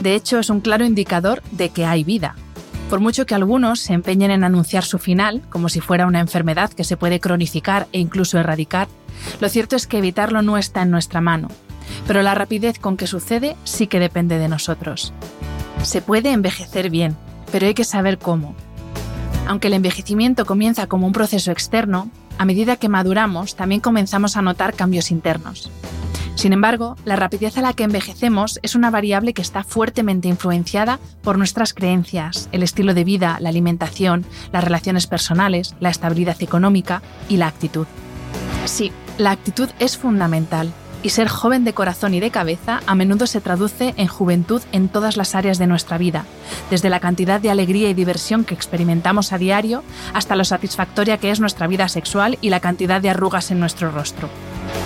de hecho, es un claro indicador de que hay vida. Por mucho que algunos se empeñen en anunciar su final, como si fuera una enfermedad que se puede cronificar e incluso erradicar, lo cierto es que evitarlo no está en nuestra mano. Pero la rapidez con que sucede sí que depende de nosotros. Se puede envejecer bien, pero hay que saber cómo. Aunque el envejecimiento comienza como un proceso externo, a medida que maduramos también comenzamos a notar cambios internos. Sin embargo, la rapidez a la que envejecemos es una variable que está fuertemente influenciada por nuestras creencias, el estilo de vida, la alimentación, las relaciones personales, la estabilidad económica y la actitud. Sí, la actitud es fundamental, y ser joven de corazón y de cabeza a menudo se traduce en juventud en todas las áreas de nuestra vida, desde la cantidad de alegría y diversión que experimentamos a diario hasta lo satisfactoria que es nuestra vida sexual y la cantidad de arrugas en nuestro rostro.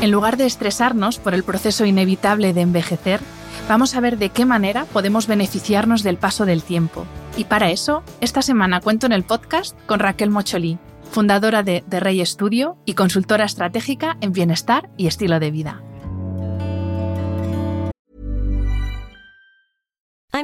En lugar de estresarnos por el proceso inevitable de envejecer, vamos a ver de qué manera podemos beneficiarnos del paso del tiempo. Y para eso, esta semana cuento en el podcast con Raquel Mocholí, fundadora de The Rey Studio y consultora estratégica en bienestar y estilo de vida.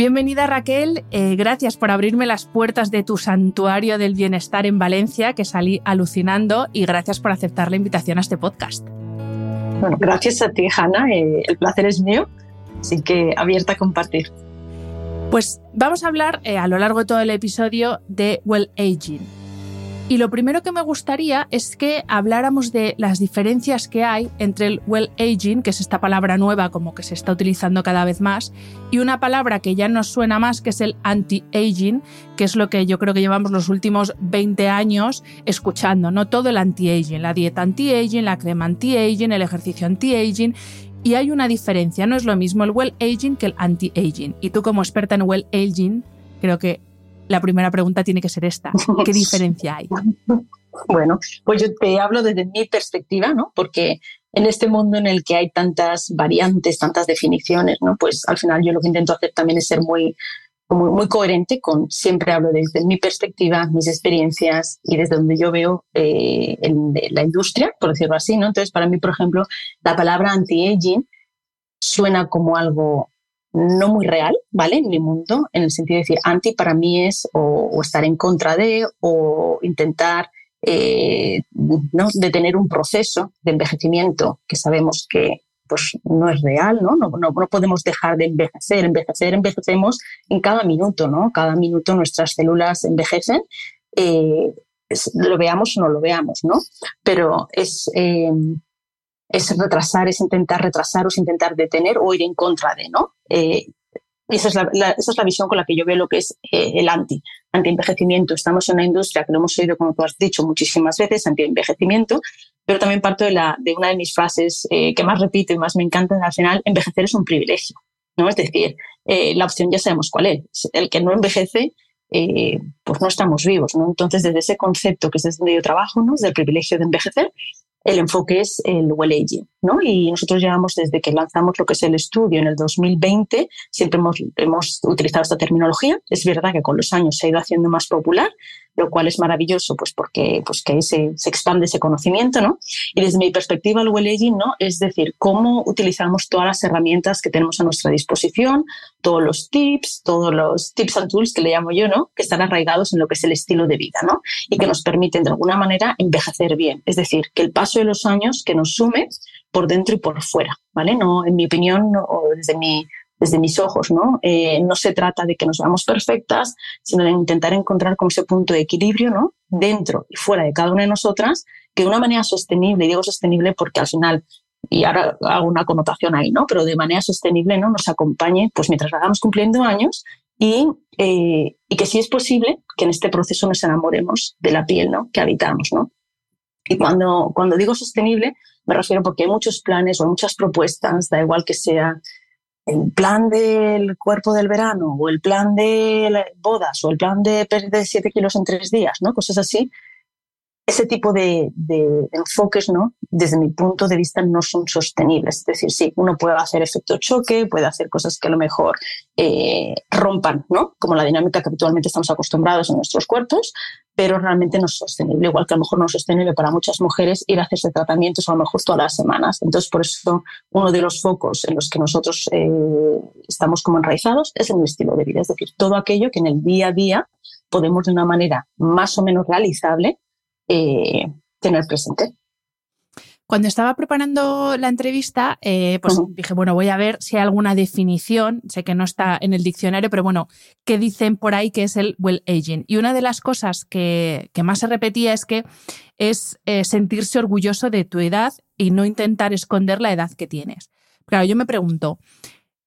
Bienvenida Raquel, eh, gracias por abrirme las puertas de tu santuario del bienestar en Valencia, que salí alucinando, y gracias por aceptar la invitación a este podcast. Bueno, gracias a ti, Hanna, eh, el placer es mío, así que abierta a compartir. Pues vamos a hablar eh, a lo largo de todo el episodio de Well Aging. Y lo primero que me gustaría es que habláramos de las diferencias que hay entre el well aging, que es esta palabra nueva como que se está utilizando cada vez más, y una palabra que ya nos suena más, que es el anti-aging, que es lo que yo creo que llevamos los últimos 20 años escuchando, ¿no? Todo el anti-aging, la dieta anti-aging, la crema anti-aging, el ejercicio anti-aging. Y hay una diferencia, no es lo mismo el well aging que el anti-aging. Y tú como experta en well aging, creo que la primera pregunta tiene que ser esta. ¿Qué diferencia hay? Bueno, pues yo te hablo desde mi perspectiva, ¿no? Porque en este mundo en el que hay tantas variantes, tantas definiciones, ¿no? Pues al final yo lo que intento hacer también es ser muy, muy, muy coherente con, siempre hablo desde mi perspectiva, mis experiencias y desde donde yo veo eh, la industria, por decirlo así, ¿no? Entonces, para mí, por ejemplo, la palabra anti-aging suena como algo no muy real, ¿vale? En mi mundo, en el sentido de decir, anti para mí es o, estar en contra de o intentar eh, ¿no? detener un proceso de envejecimiento que sabemos que pues no es real, ¿no? No, no, podemos dejar de envejecer, envejecer, envejecemos en cada minuto, ¿no? Cada minuto nuestras células envejecen, eh, lo veamos o no lo veamos, ¿no? Pero es, eh, es retrasar, es intentar retrasar o es intentar detener o ir en contra de, ¿no? Eh, esa, es la, esa es la visión con la que yo veo lo que es eh, el anti, anti-envejecimiento. Estamos en una industria que lo hemos oído, como tú has dicho muchísimas veces, anti-envejecimiento, pero también parto de, la, de una de mis frases eh, que más repito y más me encanta al final, envejecer es un privilegio, ¿no? Es decir, la opción ya sabemos cuál es. El que no envejece, pues no estamos vivos, ¿no? Entonces, desde ese concepto que es desde donde yo trabajo, ¿no? Del privilegio de envejecer, el enfoque es el well aging, ¿no? Y nosotros llevamos desde que lanzamos lo que es el estudio en el 2020, siempre hemos, hemos utilizado esta terminología. Es verdad que con los años se ha ido haciendo más popular, lo cual es maravilloso, pues porque pues que se, se expande ese conocimiento, ¿no? Y desde mi perspectiva, el well aging, ¿no? Es decir, cómo utilizamos todas las herramientas que tenemos a nuestra disposición, todos los tips, todos los tips and tools que le llamo yo, ¿no? Que están arraigados en lo que es el estilo de vida, ¿no? Y que nos permiten de alguna manera envejecer bien. Es decir, que el paso de los años que nos sume por dentro y por fuera, ¿vale? No, en mi opinión, o desde mi desde mis ojos, ¿no? Eh, no se trata de que nos veamos perfectas, sino de intentar encontrar como ese punto de equilibrio, ¿no? Dentro y fuera de cada una de nosotras, que de una manera sostenible, y digo sostenible porque al final, y ahora hago una connotación ahí, ¿no? Pero de manera sostenible, ¿no? Nos acompañe, pues mientras vayamos cumpliendo años y, eh, y que si es posible que en este proceso nos enamoremos de la piel, ¿no? Que habitamos, ¿no? Y cuando, cuando digo sostenible, me refiero porque hay muchos planes o muchas propuestas, da igual que sea el plan del cuerpo del verano o el plan de bodas o el plan de perder 7 kilos en tres días, ¿no? Cosas así. Ese tipo de, enfoques, ¿no? Desde mi punto de vista, no son sostenibles. Es decir, sí, uno puede hacer efecto choque, puede hacer cosas que a lo mejor eh, rompan, ¿no? Como la dinámica que habitualmente estamos acostumbrados en nuestros cuerpos, pero realmente no es sostenible, igual que a lo mejor no es sostenible para muchas mujeres ir a hacerse tratamientos a lo mejor todas las semanas. Entonces, por eso uno de los focos en los que nosotros eh, estamos como enraizados es en el estilo de vida, es decir, todo aquello que en el día a día podemos de una manera más o menos realizable eh, tener presente. Cuando estaba preparando la entrevista, eh, pues dije, bueno, voy a ver si hay alguna definición, sé que no está en el diccionario, pero bueno, ¿qué dicen por ahí que es el well aging? Y una de las cosas que, más se repetía es que es eh, sentirse orgulloso de tu edad y no intentar esconder la edad que tienes. Claro, yo me pregunto,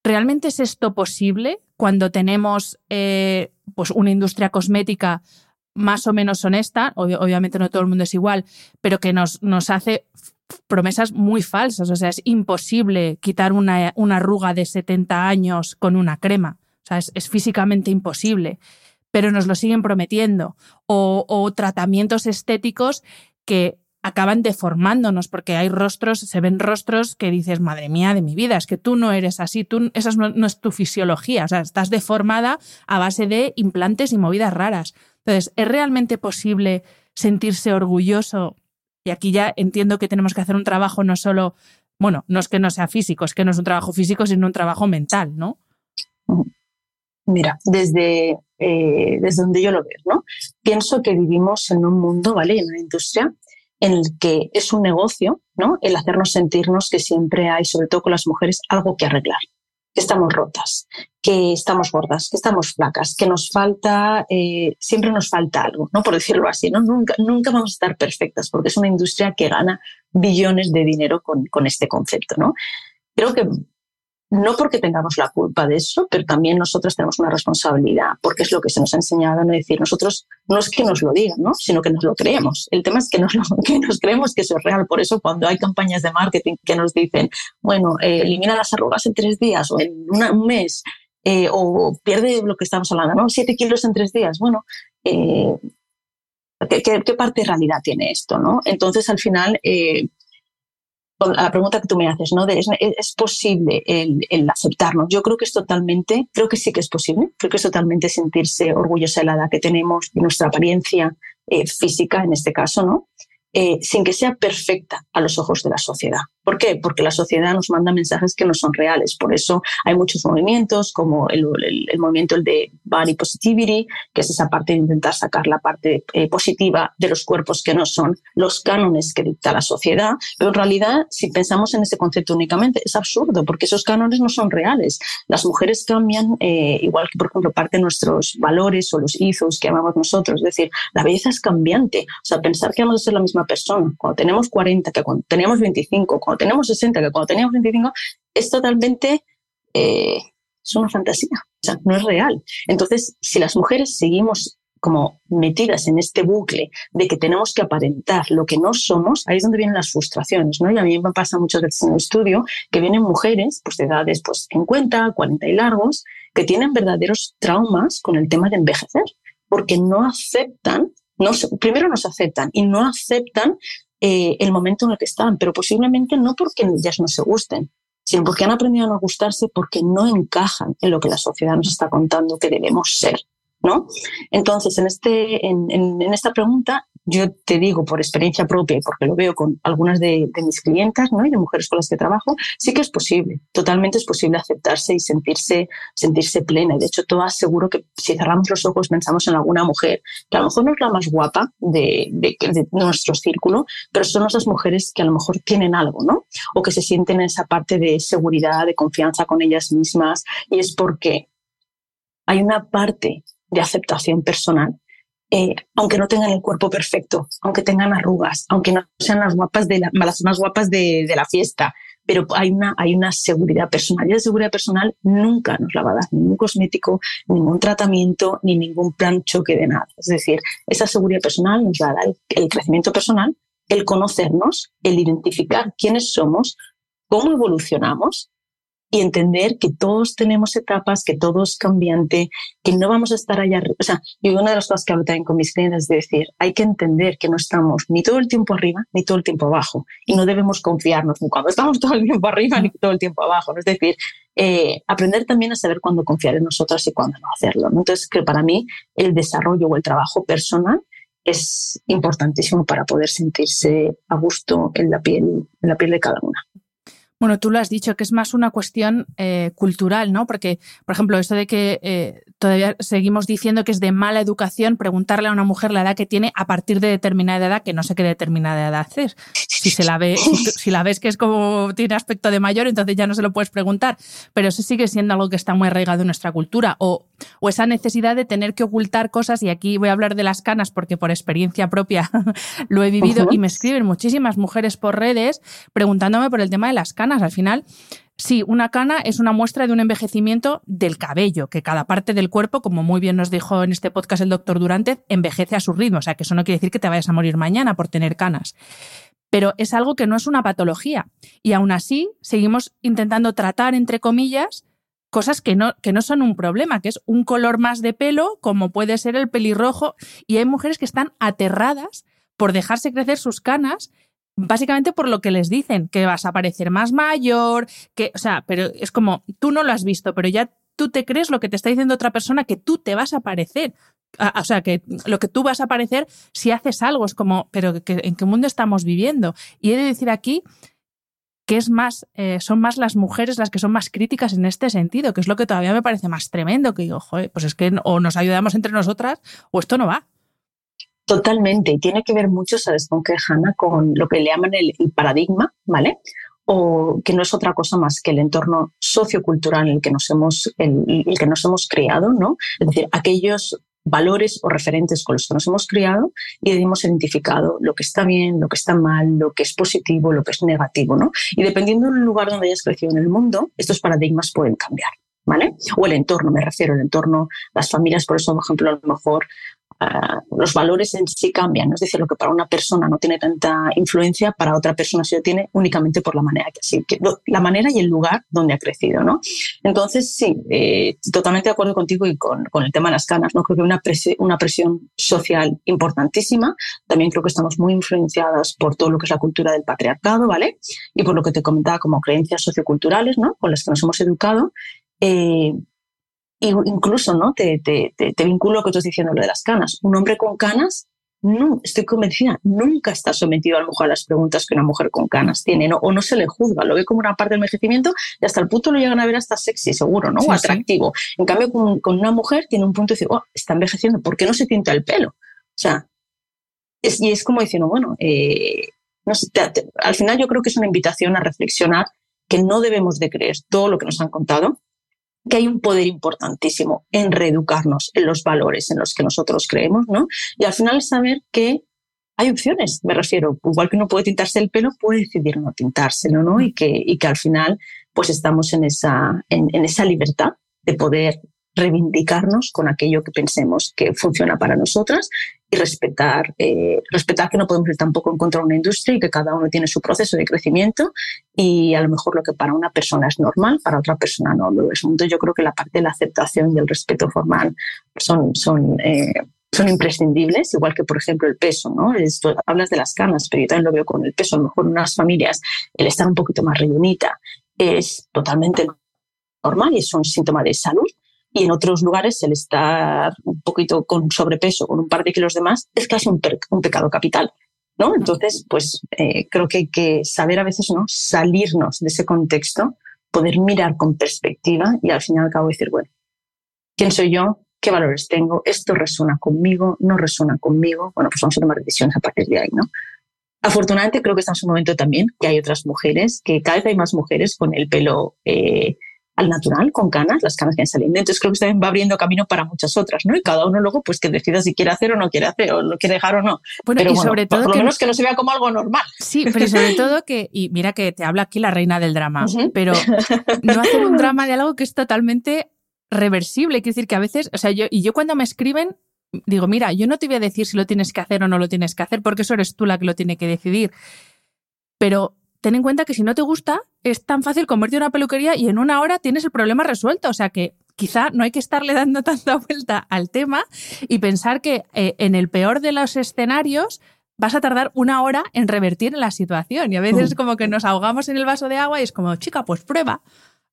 ¿realmente es esto posible cuando tenemos eh, pues una industria cosmética más o menos honesta, obviamente no todo el mundo es igual, pero que nos, nos hace promesas muy falsas. O sea, es imposible quitar una, una arruga de 70 años con una crema. O sea, es, físicamente imposible. Pero nos lo siguen prometiendo. O, tratamientos estéticos que acaban deformándonos porque hay rostros, se ven rostros que dices, madre mía de mi vida, es que tú no eres así, tú, esa no, no, es tu fisiología, o sea, estás deformada a base de implantes y movidas raras. Entonces, ¿es realmente posible sentirse orgulloso y aquí ya entiendo que tenemos que hacer un trabajo no solo, bueno, no es que no sea físico, es que no es un trabajo físico, sino un trabajo mental, ¿no? Mira, desde, eh, desde donde yo lo veo, ¿no? Pienso que vivimos en un mundo, ¿vale? En una industria en el que es un negocio, ¿no? El hacernos sentirnos que siempre hay, sobre todo con las mujeres, algo que arreglar estamos rotas, que estamos gordas, que estamos flacas, que nos falta, eh, siempre nos falta algo, ¿no? Por decirlo así, ¿no? Nunca, nunca vamos a estar perfectas porque es una industria que gana billones de dinero con, con este concepto, ¿no? Creo que no porque tengamos la culpa de eso, pero también nosotros tenemos una responsabilidad, porque es lo que se nos ha enseñado, no decir, nosotros no es que nos lo digan, ¿no? sino que nos lo creemos. El tema es que nos, lo, que nos creemos que eso es real. Por eso cuando hay campañas de marketing que nos dicen, bueno, eh, elimina las arrugas en tres días o en un mes, eh, o pierde lo que estamos hablando, ¿no? Siete kilos en tres días. Bueno, eh, ¿qué, parte de realidad tiene esto? ¿no? Entonces, al final, la pregunta que tú me haces, ¿no? ¿es, posible el, aceptarnos? Yo creo que es totalmente, creo que sí que es posible, creo que es totalmente sentirse orgullosa de la edad que tenemos, de nuestra apariencia eh, física en este caso, ¿no? Eh, sin que sea perfecta a los ojos de la sociedad. ¿Por qué? Porque la sociedad nos manda mensajes que no son reales. Por eso hay muchos movimientos, como el, movimiento el de body positivity, que es esa parte de intentar sacar la parte eh, positiva de los cuerpos que no son los cánones que dicta la sociedad. Pero en realidad, si pensamos en ese concepto únicamente, es absurdo, porque esos cánones no son reales. Las mujeres cambian, eh, igual que, por ejemplo, parte de nuestros valores o los ethos que amamos nosotros. Es decir, la belleza es cambiante. O sea, pensar que vamos a ser la misma persona. Cuando tenemos 40, que cuando tenemos 25, cuando tenemos 60, que cuando tenemos 25, es totalmente, eh, es una fantasía, o sea, no es real. Entonces, si las mujeres seguimos como metidas en este bucle de que tenemos que aparentar lo que no somos, ahí es donde vienen las frustraciones, ¿no? Y a mí me pasa muchas veces en el estudio que vienen mujeres, pues de edades pues 50, 40 y largos, que tienen verdaderos traumas con el tema de envejecer, porque no aceptan primero nos aceptan y no aceptan eh, el momento en el que están, pero posiblemente no porque ellas no se gusten, sino porque han aprendido a no gustarse porque no encajan en lo que la sociedad nos está contando que debemos ser. ¿no? Entonces, en, este, en, esta pregunta, yo te digo por experiencia propia y porque lo veo con algunas de, mis clientas ¿no? y de mujeres con las que trabajo, sí que es posible, totalmente es posible aceptarse y sentirse, sentirse plena. Y de hecho, todas seguro que si cerramos los ojos pensamos en alguna mujer, que a lo mejor no es la más guapa de, de, de nuestro círculo, pero son esas mujeres que a lo mejor tienen algo, ¿no? O que se sienten en esa parte de seguridad, de confianza con ellas mismas. Y es porque hay una parte de aceptación personal eh, aunque no tengan el cuerpo perfecto, aunque tengan arrugas, aunque no sean las guapas de las más guapas de, la fiesta, pero hay una, hay una seguridad personal. Y la seguridad personal nunca nos la va a dar ningún cosmético, ningún tratamiento, ni ningún plan choque de nada. Es decir, esa seguridad personal nos va a dar el crecimiento personal, el conocernos, el identificar quiénes somos, cómo evolucionamos y entender que todos tenemos etapas, que todo es cambiante, que no vamos a estar allá. O sea, y una de las cosas que hablo también con mis clientes es decir, hay que entender que no estamos ni todo el tiempo arriba ni todo el tiempo abajo y no debemos confiarnos ni cuando estamos todo el tiempo arriba ni todo el tiempo abajo. Es decir, eh, aprender también a saber cuándo confiar en nosotras y cuándo no hacerlo. Entonces, que para mí el desarrollo o el trabajo personal es importantísimo para poder sentirse a gusto en la piel, en la piel de cada una. Bueno, tú lo has dicho, que es más una cuestión eh, cultural, ¿no? Porque, por ejemplo, esto de que eh, todavía seguimos diciendo que es de mala educación preguntarle a una mujer la edad que tiene a partir de determinada edad, que no sé qué determinada edad es. Si se la ve, si, la ves que es como tiene aspecto de mayor, entonces ya no se lo puedes preguntar. Pero eso sigue siendo algo que está muy arraigado en nuestra cultura. O, o esa necesidad de tener que ocultar cosas, y aquí voy a hablar de las canas porque por experiencia propia lo he vivido, y me escriben muchísimas mujeres por redes preguntándome por el tema de las canas al final, sí, una cana es una muestra de un envejecimiento del cabello, que cada parte del cuerpo, como muy bien nos dijo en este podcast el doctor Durante, envejece a su ritmo. O sea, que eso no quiere decir que te vayas a morir mañana por tener canas. Pero es algo que no es una patología. Y aún así, seguimos intentando tratar, entre comillas, cosas que no, que no son un problema, que es un color más de pelo, como puede ser el pelirrojo. Y hay mujeres que están aterradas por dejarse crecer sus canas básicamente por lo que les dicen, que vas a parecer más mayor, que, o sea, pero es como, tú no lo has visto, pero ya tú te crees lo que te está diciendo otra persona que tú te vas a parecer. O sea, que lo que tú vas a parecer si haces algo es como, pero ¿en qué mundo estamos viviendo? Y he de decir aquí que es más, eh, son más las mujeres las que son más críticas en este sentido, que es lo que todavía me parece más tremendo, que digo, joder, pues es que o nos ayudamos entre nosotras o esto no va. Totalmente, y tiene que ver mucho, ¿sabes con qué, Hanna? Con lo que le llaman el, paradigma, ¿vale? O que no es otra cosa más que el entorno sociocultural en el que nos hemos, el, que nos hemos creado, ¿no? Es decir, aquellos valores o referentes con los que nos hemos criado y hemos identificado lo que está bien, lo que está mal, lo que es positivo, lo que es negativo, ¿no? Y dependiendo del lugar donde hayas crecido en el mundo, estos paradigmas pueden cambiar. ¿Vale? O el entorno, me refiero, al entorno, las familias, por eso, por ejemplo, a lo mejor los valores en sí cambian. Es decir, lo que para una persona no tiene tanta influencia, para otra persona sí lo tiene únicamente por la manera que la manera y el lugar donde ha crecido, ¿no? Entonces, sí, eh, totalmente de acuerdo contigo y con, el tema de las canas, ¿no? Creo que una, una presión social importantísima. También creo que estamos muy influenciadas por todo lo que es la cultura del patriarcado, ¿vale? Y por lo que te comentaba como creencias socioculturales, ¿no? Con las que nos hemos educado. Eh, incluso, ¿no? Te, te, te, vinculo a lo que estás diciendo, lo de las canas. Un hombre con canas, no, estoy convencida, nunca está sometido a lo mejor a las preguntas que una mujer con canas tiene, ¿no? o no se le juzga, lo ve como una parte del envejecimiento y hasta el punto lo llegan a ver hasta sexy, seguro, ¿no? o atractivo. En cambio, con, con, una mujer tiene un punto de decir, oh, está envejeciendo, ¿por qué no se tinta el pelo? O sea, es, y es como diciendo, bueno, eh, no sé, al final yo creo que es una invitación a reflexionar que no debemos de creer todo lo que nos han contado, que hay un poder importantísimo en reeducarnos en los valores en los que nosotros creemos, ¿no? Y al final saber que hay opciones, me refiero, igual que uno puede tintarse el pelo, puede decidir no tintárselo, ¿no? Y que, y que al final, pues estamos en esa, en, en esa libertad de poder reivindicarnos con aquello que pensemos que funciona para nosotras y respetar, eh, respetar que no podemos ir tampoco en contra de una industria y que cada uno tiene su proceso de crecimiento y a lo mejor lo que para una persona es normal, para otra persona no lo es. Entonces yo creo que la parte de la aceptación y el respeto formal son, son, eh, son imprescindibles, igual que por ejemplo el peso, ¿no? Esto, hablas de las canas, pero yo también lo veo con el peso. A lo mejor en unas familias el estar un poquito más rellenita es totalmente normal y es un síntoma de salud y en otros lugares el estar un poquito con sobrepeso, con un par de kilos de más, es casi un, un pecado capital. ¿no? Entonces, pues eh, creo que hay que saber a veces ¿no? salirnos de ese contexto, poder mirar con perspectiva y al fin y al cabo decir, bueno, ¿quién soy yo? ¿Qué valores tengo? ¿Esto resuena conmigo? ¿No resuena conmigo? Bueno, pues vamos a tomar decisiones a partir de ahí, ¿no? Afortunadamente creo que estamos en un momento también que hay otras mujeres, que cada vez hay más mujeres con el pelo eh, al natural, con canas, las canas que han saliendo. Entonces creo que también va abriendo camino para muchas otras, ¿no? Y cada uno luego pues que decida si quiere hacer o no quiere hacer, o lo quiere dejar o no. Bueno, pero y sobre todo por lo menos que no se vea como algo normal. Sí, pero sobre todo que, y mira que te habla aquí la reina del drama, pero no hacer un drama de algo que es totalmente reversible. Quiere decir que a veces, o sea, yo, y yo cuando me escriben, digo, mira, yo no te voy a decir si lo tienes que hacer o no lo tienes que hacer, porque eso eres tú la que lo tiene que decidir. Pero ten en cuenta que si no te gusta, es tan fácil convertir una peluquería y en una hora tienes el problema resuelto. O sea que quizá no hay que estarle dando tanta vuelta al tema y pensar que eh, en el peor de los escenarios vas a tardar una hora en revertir la situación. Y a veces es como que nos ahogamos en el vaso de agua y es como, chica, pues prueba.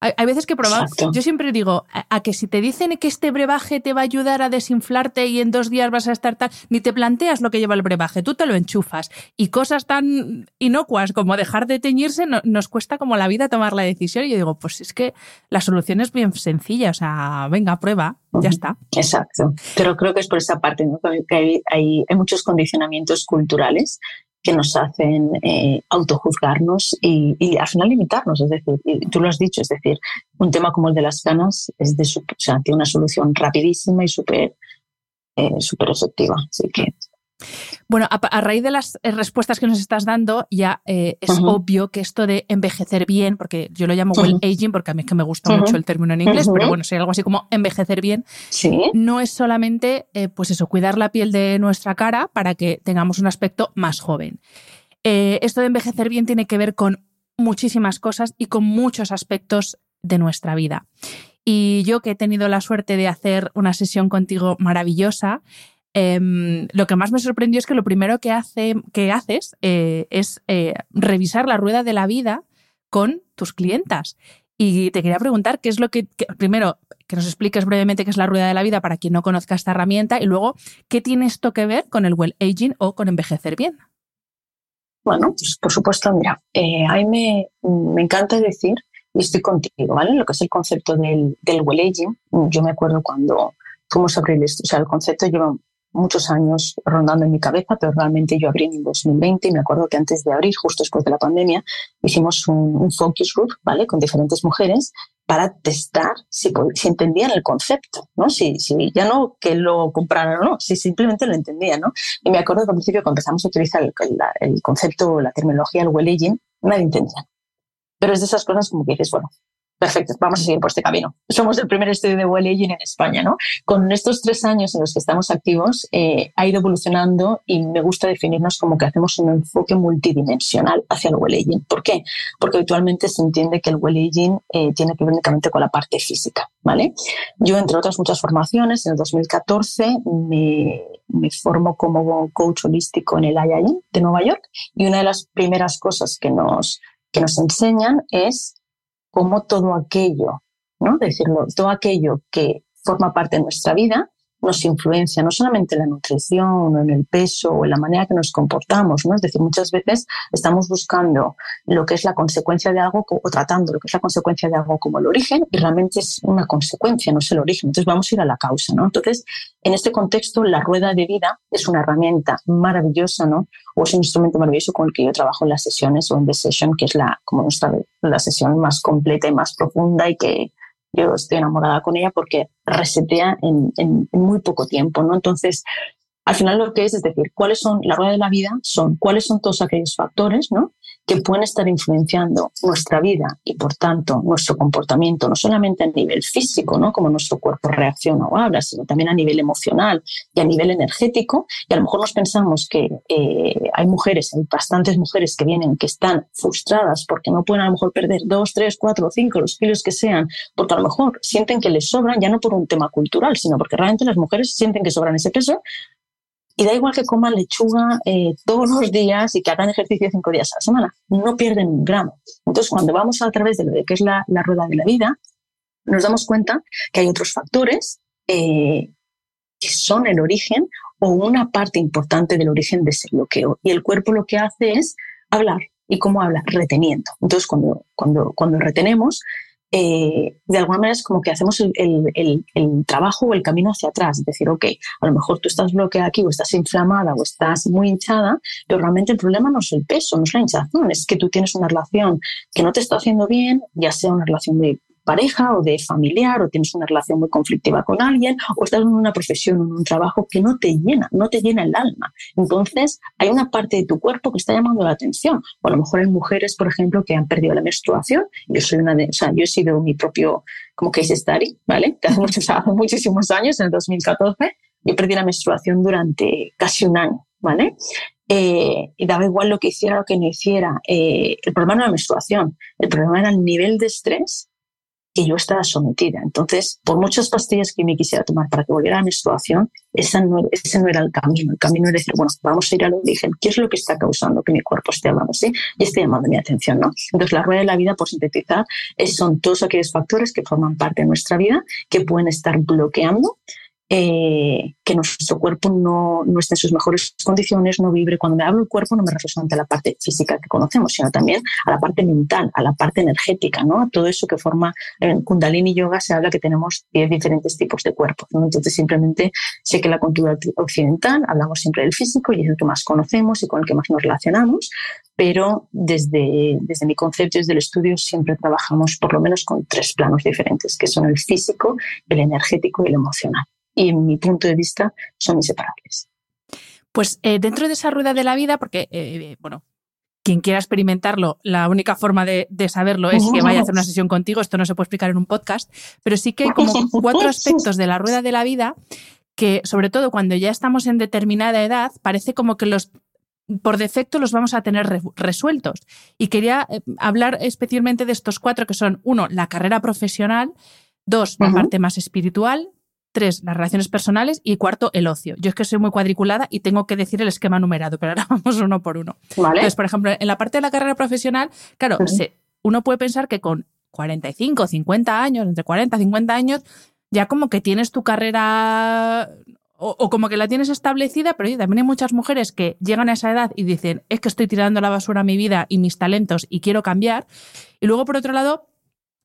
Hay, veces que probamos. Yo siempre digo, a, que si te dicen que este brebaje te va a ayudar a desinflarte y en dos días vas a estar tal, ni te planteas lo que lleva el brebaje, tú te lo enchufas. Y cosas tan inocuas como dejar de teñirse nos cuesta como la vida tomar la decisión. Y yo digo, pues es que la solución es bien sencilla, o sea, venga, prueba, ya está. Exacto. Pero creo que es por esa parte, ¿no? que hay, hay, hay muchos condicionamientos culturales que nos hacen eh, autojuzgarnos y, y, al final limitarnos. Es decir, tú lo has dicho, es decir, un tema como el de las canas es de, o sea, tiene una solución rapidísima y súper eh, super efectiva. Así que bueno, a, raíz de las eh, respuestas que nos estás dando, ya eh, es obvio que esto de envejecer bien, porque yo lo llamo well aging, porque a mí es que me gusta mucho el término en inglés, pero bueno, sería algo así como envejecer bien, no es solamente, eh, pues eso, cuidar la piel de nuestra cara para que tengamos un aspecto más joven. esto de envejecer bien tiene que ver con muchísimas cosas y con muchos aspectos de nuestra vida. Y yo que he tenido la suerte de hacer una sesión contigo maravillosa, Em, lo que más me sorprendió es que lo primero que, hace, que haces eh, es eh, revisar la rueda de la vida con tus clientas. Y te quería preguntar qué es lo que, primero, que nos expliques brevemente qué es la rueda de la vida para quien no conozca esta herramienta y luego, ¿qué tiene esto que ver con el well aging o con envejecer bien? Bueno, pues por supuesto, mira, eh, a mí me, me, encanta decir, y estoy contigo, ¿vale? Lo que es el concepto del, del well aging. Yo me acuerdo cuando fuimos abrir esto, o sea, el concepto lleva muchos años rondando en mi cabeza, pero realmente yo abrí en 2020 y me acuerdo que antes de abrir, justo después de la pandemia, hicimos un, focus group, ¿vale? Con diferentes mujeres para testar si, si entendían el concepto, ¿no? Si, si ya no que lo compraran o no, si simplemente lo entendían, ¿no? Y me acuerdo que al principio cuando empezamos a utilizar el, el, concepto, la terminología, el well aging, nadie entendía. Pero es de esas cosas como que dices, bueno, perfecto, vamos a seguir por este camino. Somos el primer estudio de well aging en España, ¿no? Con estos tres años en los que estamos activos, eh, ha ido evolucionando y me gusta definirnos como que hacemos un enfoque multidimensional hacia el well aging. ¿Por qué? Porque habitualmente se entiende que el well aging eh, tiene que ver únicamente con la parte física, ¿vale? Yo, entre otras muchas formaciones, en el 2014 me, me formo como coach holístico en el IIM de Nueva York y una de las primeras cosas que nos, que nos enseñan es como todo aquello, ¿no? Decirlo, todo aquello que forma parte de nuestra vida nos influencia no solamente en la nutrición o en el peso o en la manera que nos comportamos, ¿no? Es decir, muchas veces estamos buscando lo que es la consecuencia de algo o tratando lo que es la consecuencia de algo como el origen y realmente es una consecuencia, no es el origen. Entonces vamos a ir a la causa, ¿no? Entonces, en este contexto, la rueda de vida es una herramienta maravillosa, ¿no? O es un instrumento maravilloso con el que yo trabajo en las sesiones o en The Session, que es la, como nuestra, la sesión más completa y más profunda y que yo estoy enamorada con ella porque resetea en, muy poco tiempo, ¿no? Entonces, al final lo que es, es decir, cuáles son, la rueda de la vida son cuáles son todos aquellos factores, ¿no? Que pueden estar influenciando nuestra vida y, por tanto, nuestro comportamiento, no solamente a nivel físico, ¿no? como nuestro cuerpo reacciona o habla, sino también a nivel emocional y a nivel energético. Y a lo mejor nos pensamos que eh, hay mujeres, hay bastantes mujeres que vienen que están frustradas porque no pueden a lo mejor perder dos, tres, cuatro, cinco, los kilos que sean, porque a lo mejor sienten que les sobran, ya no por un tema cultural, sino porque realmente las mujeres sienten que sobran ese peso y da igual que coman lechuga eh, todos los días y que hagan ejercicio cinco días a la semana, no pierden un gramo. Entonces, cuando vamos a través de lo que es la, rueda de la vida, nos damos cuenta que hay otros factores eh, que son el origen o una parte importante del origen de ese bloqueo. Y el cuerpo lo que hace es hablar. ¿Y cómo habla? Reteniendo. Entonces, cuando, cuando, cuando retenemos, eh, de alguna manera es como que hacemos el, el, el, trabajo o el camino hacia atrás. Es decir, ok, a lo mejor tú estás bloqueada aquí o estás inflamada o estás muy hinchada, pero realmente el problema no es el peso, no es la hinchazón, es que tú tienes una relación que no te está haciendo bien, ya sea una relación de pareja o de familiar o tienes una relación muy conflictiva con alguien o estás en una profesión o en un trabajo que no te llena, no te llena el alma. Entonces hay una parte de tu cuerpo que está llamando la atención. O a lo mejor hay mujeres, por ejemplo, que han perdido la menstruación. Yo soy una de, o sea, yo he sido mi propio como case study, ¿vale? hace, muchos, hace muchísimos años, en el 2014, yo perdí la menstruación durante casi un año, ¿vale? Eh, y daba igual lo que hiciera o que no hiciera. Eh, el problema no era la menstruación, el problema era el nivel de estrés que yo estaba sometida. Entonces, por muchas pastillas que me quisiera tomar para que volviera a la menstruación, esa no, ese no era el camino. El camino era decir, bueno, vamos a ir al origen. ¿Qué es lo que está causando que mi cuerpo esté hablando así y esté llamando mi atención? ¿no? Entonces, la rueda de la vida, por sintetizar, son todos aquellos factores que forman parte de nuestra vida que pueden estar bloqueando eh, que nuestro cuerpo no, no, esté en sus mejores condiciones, no vibre. Cuando me hablo del cuerpo no me refiero solamente a la parte física que conocemos, sino también a la parte mental, a la parte energética, ¿no? todo eso que forma en Kundalini Yoga se habla que tenemos 10 diferentes tipos de cuerpos. Entonces simplemente sé que la cultura occidental hablamos siempre del físico y es el que más conocemos y con el que más nos relacionamos, pero desde, desde mi concepto, desde el estudio, siempre trabajamos por lo menos con tres planos diferentes, que son el físico, el energético y el emocional y en mi punto de vista son inseparables. Pues eh, dentro de esa rueda de la vida, porque, eh, bueno, quien quiera experimentarlo, la única forma de, saberlo es que vaya a hacer una sesión contigo, esto no se puede explicar en un podcast, pero sí que hay como cuatro aspectos de la rueda de la vida que, sobre todo cuando ya estamos en determinada edad, parece como que los por defecto los vamos a tener resueltos. Y quería eh, hablar especialmente de estos cuatro que son, uno, la carrera profesional, dos, la parte más espiritual, Tres, las relaciones personales. Y cuarto, el ocio. Yo es que soy muy cuadriculada y tengo que decir el esquema numerado, pero ahora vamos uno por uno. Entonces, por ejemplo, en la parte de la carrera profesional, claro, uno puede pensar que con 45, 50 años, entre 40 y 50 años, ya como que tienes tu carrera o, como que la tienes establecida, pero también hay muchas mujeres que llegan a esa edad y dicen, es que estoy tirando la basura a mi vida y mis talentos y quiero cambiar. Y luego, por otro lado,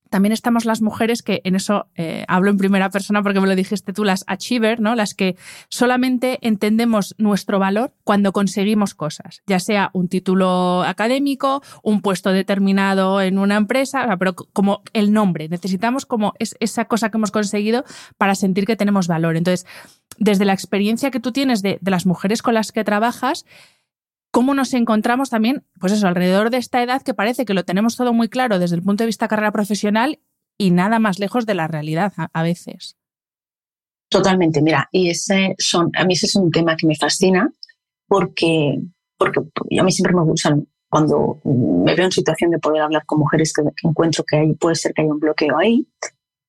también estamos las mujeres que en eso eh, hablo en primera persona porque me lo dijiste tú, las achiever, ¿no? Las que solamente entendemos nuestro valor cuando conseguimos cosas, ya sea un título académico, un puesto determinado en una empresa, pero como el nombre. Necesitamos como es esa cosa que hemos conseguido para sentir que tenemos valor. Entonces, desde la experiencia que tú tienes de, de las mujeres con las que trabajas, cómo nos encontramos también, pues eso, alrededor de esta edad que parece que lo tenemos todo muy claro desde el punto de vista carrera profesional y nada más lejos de la realidad a, veces. Totalmente, mira, y ese son, a mí ese es un tema que me fascina porque, porque a mí siempre me gusta cuando me veo en situación de poder hablar con mujeres que, encuentro que hay, puede ser que haya un bloqueo ahí,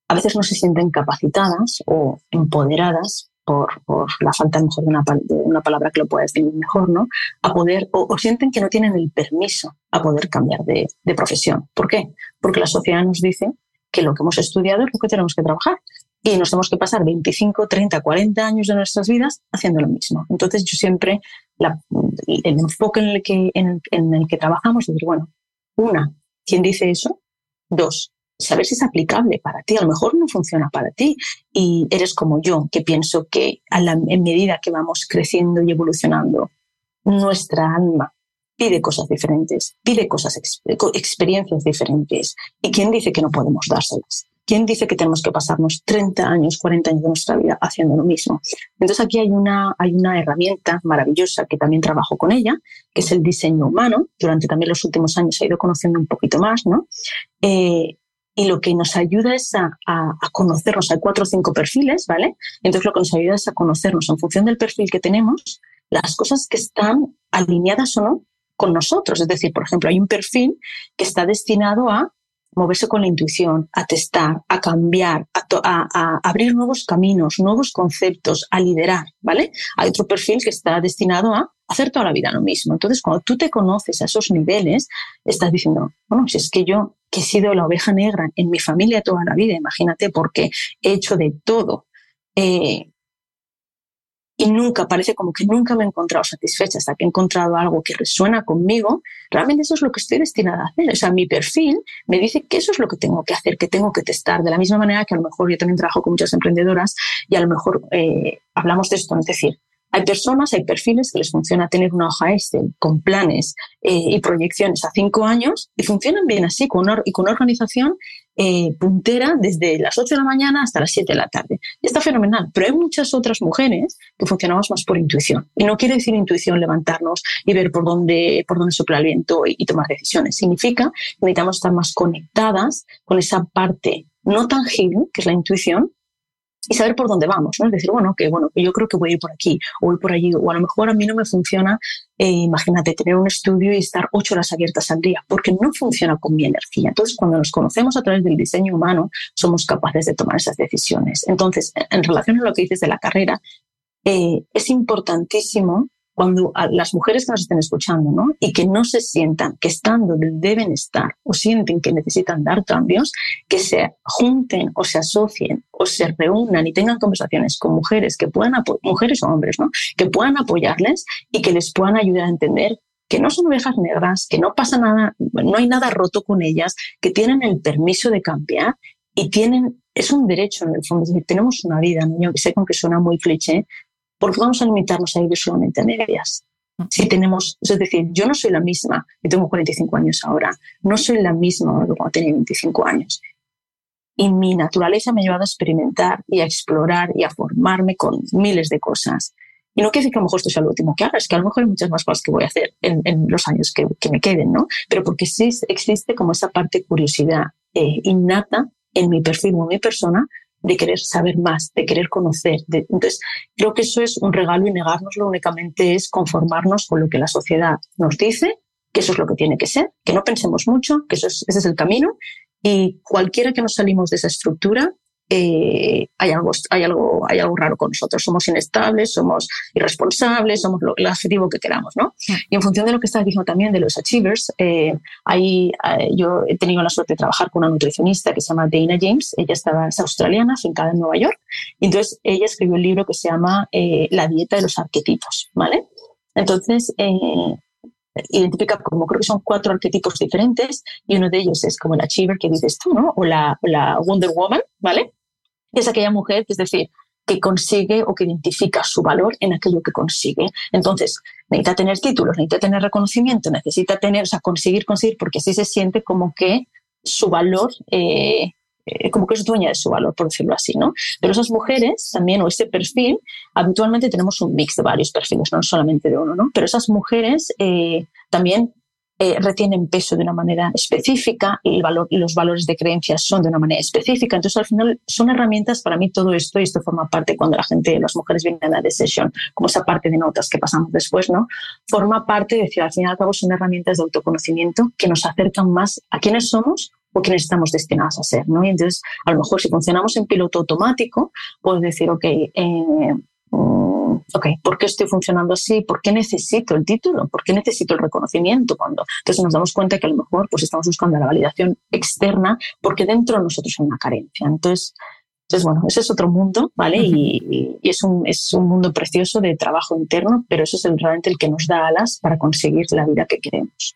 a veces no se sienten capacitadas o empoderadas por, la falta mejor de una, palabra que lo pueda definir mejor, ¿no? A poder, o, sienten que no tienen el permiso a poder cambiar de, de, profesión. ¿Por qué? Porque la sociedad nos dice que lo que hemos estudiado es lo que tenemos que trabajar y nos tenemos que pasar 25, 30, 40 años de nuestras vidas haciendo lo mismo. Entonces yo siempre, la, el enfoque en el, que, en, en el que trabajamos es decir, bueno, una, ¿quién dice eso? Dos, saber si es aplicable para ti. A lo mejor no funciona para ti y eres como yo, que pienso que a la, en medida que vamos creciendo y evolucionando, nuestra alma pide cosas diferentes, pide cosas, experiencias diferentes. ¿Y quién dice que no podemos dárselas? ¿Quién dice que tenemos que pasarnos 30 años, 40 años de nuestra vida haciendo lo mismo? Entonces aquí hay una, hay una herramienta maravillosa que también trabajo con ella, que es el diseño humano. Durante también los últimos años he ido conociendo un poquito más, ¿no? Eh, y lo que nos ayuda es a, conocernos. Hay cuatro o cinco perfiles, ¿vale? Entonces lo que nos ayuda es a conocernos en función del perfil que tenemos, las cosas que están alineadas o no con nosotros. Es decir, por ejemplo, hay un perfil que está destinado a moverse con la intuición, a testar, a cambiar, a, a, abrir nuevos caminos, nuevos conceptos, a liderar, ¿vale? Hay otro perfil que está destinado a hacer toda la vida lo mismo. Entonces, cuando tú te conoces a esos niveles, estás diciendo, bueno, si es que yo que he sido la oveja negra en mi familia toda la vida, imagínate, porque he hecho de todo. Eh, y nunca, parece como que nunca me he encontrado satisfecha hasta que he encontrado algo que resuena conmigo, realmente eso es lo que estoy destinada a hacer. O sea, mi perfil me dice que eso es lo que tengo que hacer, que tengo que testar. De la misma manera que a lo mejor yo también trabajo con muchas emprendedoras y a lo mejor eh, hablamos de esto, es decir, hay personas, hay perfiles que les funciona tener una hoja Excel con planes eh, y proyecciones a cinco años y funcionan bien así, con una, y con una organización eh, puntera desde las 8 de la mañana hasta las 7 de la tarde. Y está fenomenal. Pero hay muchas otras mujeres que funcionamos más por intuición. Y no quiere decir intuición levantarnos y ver por dónde, por dónde sopla el viento y, y tomar decisiones. Significa que necesitamos estar más conectadas con esa parte no tangible, que es la intuición, y saber por dónde vamos, ¿no? Es decir, bueno, que bueno, yo creo que voy a ir por aquí o voy por allí, o a lo mejor a mí no me funciona, eh, imagínate, tener un estudio y estar ocho horas abiertas al día, porque no funciona con mi energía. Entonces, cuando nos conocemos a través del diseño humano, somos capaces de tomar esas decisiones. Entonces, en relación a lo que dices de la carrera, eh, es importantísimo cuando a las mujeres que nos estén escuchando, ¿no? Y que no se sientan que están donde deben estar o sienten que necesitan dar cambios, que se junten o se asocien o se reúnan y tengan conversaciones con mujeres que puedan, mujeres o hombres, ¿no? Que puedan apoyarles y que les puedan ayudar a entender que no son ovejas negras, que no pasa nada, no hay nada roto con ellas, que tienen el permiso de cambiar y tienen, es un derecho en el fondo, es decir, tenemos una vida, ¿no? Yo sé con que suena muy cliché, porque vamos a limitarnos a vivir solamente a medias. Mm. Si tenemos, es decir, yo no soy la misma, yo tengo 45 años ahora, no soy la misma cuando tenía 25 años. Y mi naturaleza me ha llevado a experimentar y a explorar y a formarme con miles de cosas. Y no quiere decir que a lo mejor esto sea lo último que haga, es que a lo mejor hay muchas más cosas que voy a hacer en, los años que, me queden, ¿no? Pero porque sí existe como esa parte curiosidad eh, innata en mi perfil o en mi persona de querer saber más, de querer conocer. entonces, creo que eso es un regalo y negárnoslo únicamente es conformarnos con lo que la sociedad nos dice, que eso es lo que tiene que ser, que no pensemos mucho, que eso ese es el camino. Y cualquiera que nos salimos de esa estructura, eh, hay, algo, hay, algo, hay algo raro con nosotros. Somos inestables, somos irresponsables, somos lo, el adjetivo que queramos, ¿no? Y en función de lo que estás diciendo también de los achievers, eh, ahí, eh, yo he tenido la suerte de trabajar con una nutricionista que se llama Dana James. Ella estaba, es australiana, fincada en Nueva York. Y entonces ella escribió un libro que se llama La dieta de los arquetipos, ¿vale? Entonces, identifica como creo que son cuatro arquetipos diferentes y uno de ellos es como el achiever que dices tú, ¿no? O la, la Wonder Woman, ¿vale? es aquella mujer, es decir, que consigue o que identifica su valor en aquello que consigue. Entonces, necesita tener títulos, necesita tener reconocimiento, necesita tener, o sea, conseguir, conseguir, porque así se siente como que su valor, eh, eh, como que es dueña de su valor, por decirlo así, ¿no? Pero esas mujeres también, o ese perfil, habitualmente tenemos un mix de varios perfiles, no solamente de uno, ¿no? Pero esas mujeres eh, también eh, retienen peso de una manera específica el valor, los valores de creencias son de una manera específica. Entonces, al final, son herramientas para mí todo esto, y esto forma parte cuando la gente, las mujeres vienen a la sesión, como esa parte de notas que pasamos después, ¿no? Forma parte de decir, al final al cabo, son herramientas de autoconocimiento que nos acercan más a quiénes somos o quiénes estamos destinados a ser, ¿no? Y entonces, a lo mejor si funcionamos en piloto automático, puedes decir, ok, eh, Mm, ok, ¿por qué estoy funcionando así? ¿Por qué necesito el título? ¿Por qué necesito el reconocimiento? Cuando entonces nos damos cuenta que a lo mejor pues estamos buscando la validación externa porque dentro de nosotros hay una carencia. Entonces, entonces bueno, ese es otro mundo, ¿vale? y, y, es, un, es un mundo precioso de trabajo interno, pero eso es el, realmente el que nos da alas para conseguir la vida que queremos.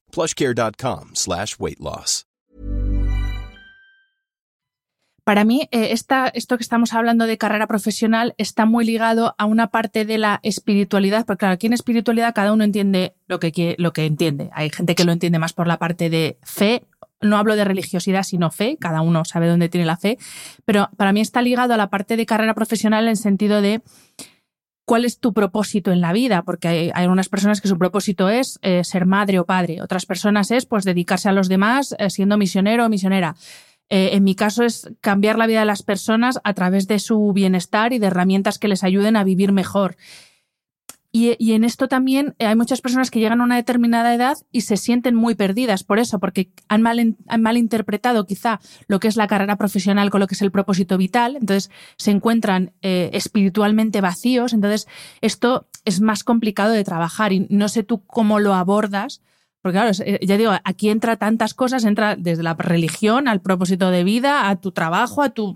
Weight loss. Para mí, eh, esto que estamos hablando de carrera profesional está muy ligado a una parte de la espiritualidad, porque claro, aquí en espiritualidad cada uno entiende lo que, lo que entiende. Hay gente que lo entiende más por la parte de fe. No hablo de religiosidad, sino fe, cada uno sabe dónde tiene la fe, pero para mí está ligado a la parte de carrera profesional en el sentido de cuál es tu propósito en la vida, porque hay, algunas personas que su propósito es eh, ser madre o padre, otras personas es pues dedicarse a los demás eh, siendo misionero o misionera. Eh, en mi caso es cambiar la vida de las personas a través de su bienestar y de herramientas que les ayuden a vivir mejor. Y, en esto también hay muchas personas que llegan a una determinada edad y se sienten muy perdidas por eso, porque han, mal, han malinterpretado quizá lo que es la carrera profesional con lo que es el propósito vital, entonces se encuentran espiritualmente vacíos, entonces esto es más complicado de trabajar y no sé tú cómo lo abordas, porque claro, eh, ya digo, aquí entra tantas cosas, entra desde la religión al propósito de vida, a tu trabajo, a tu...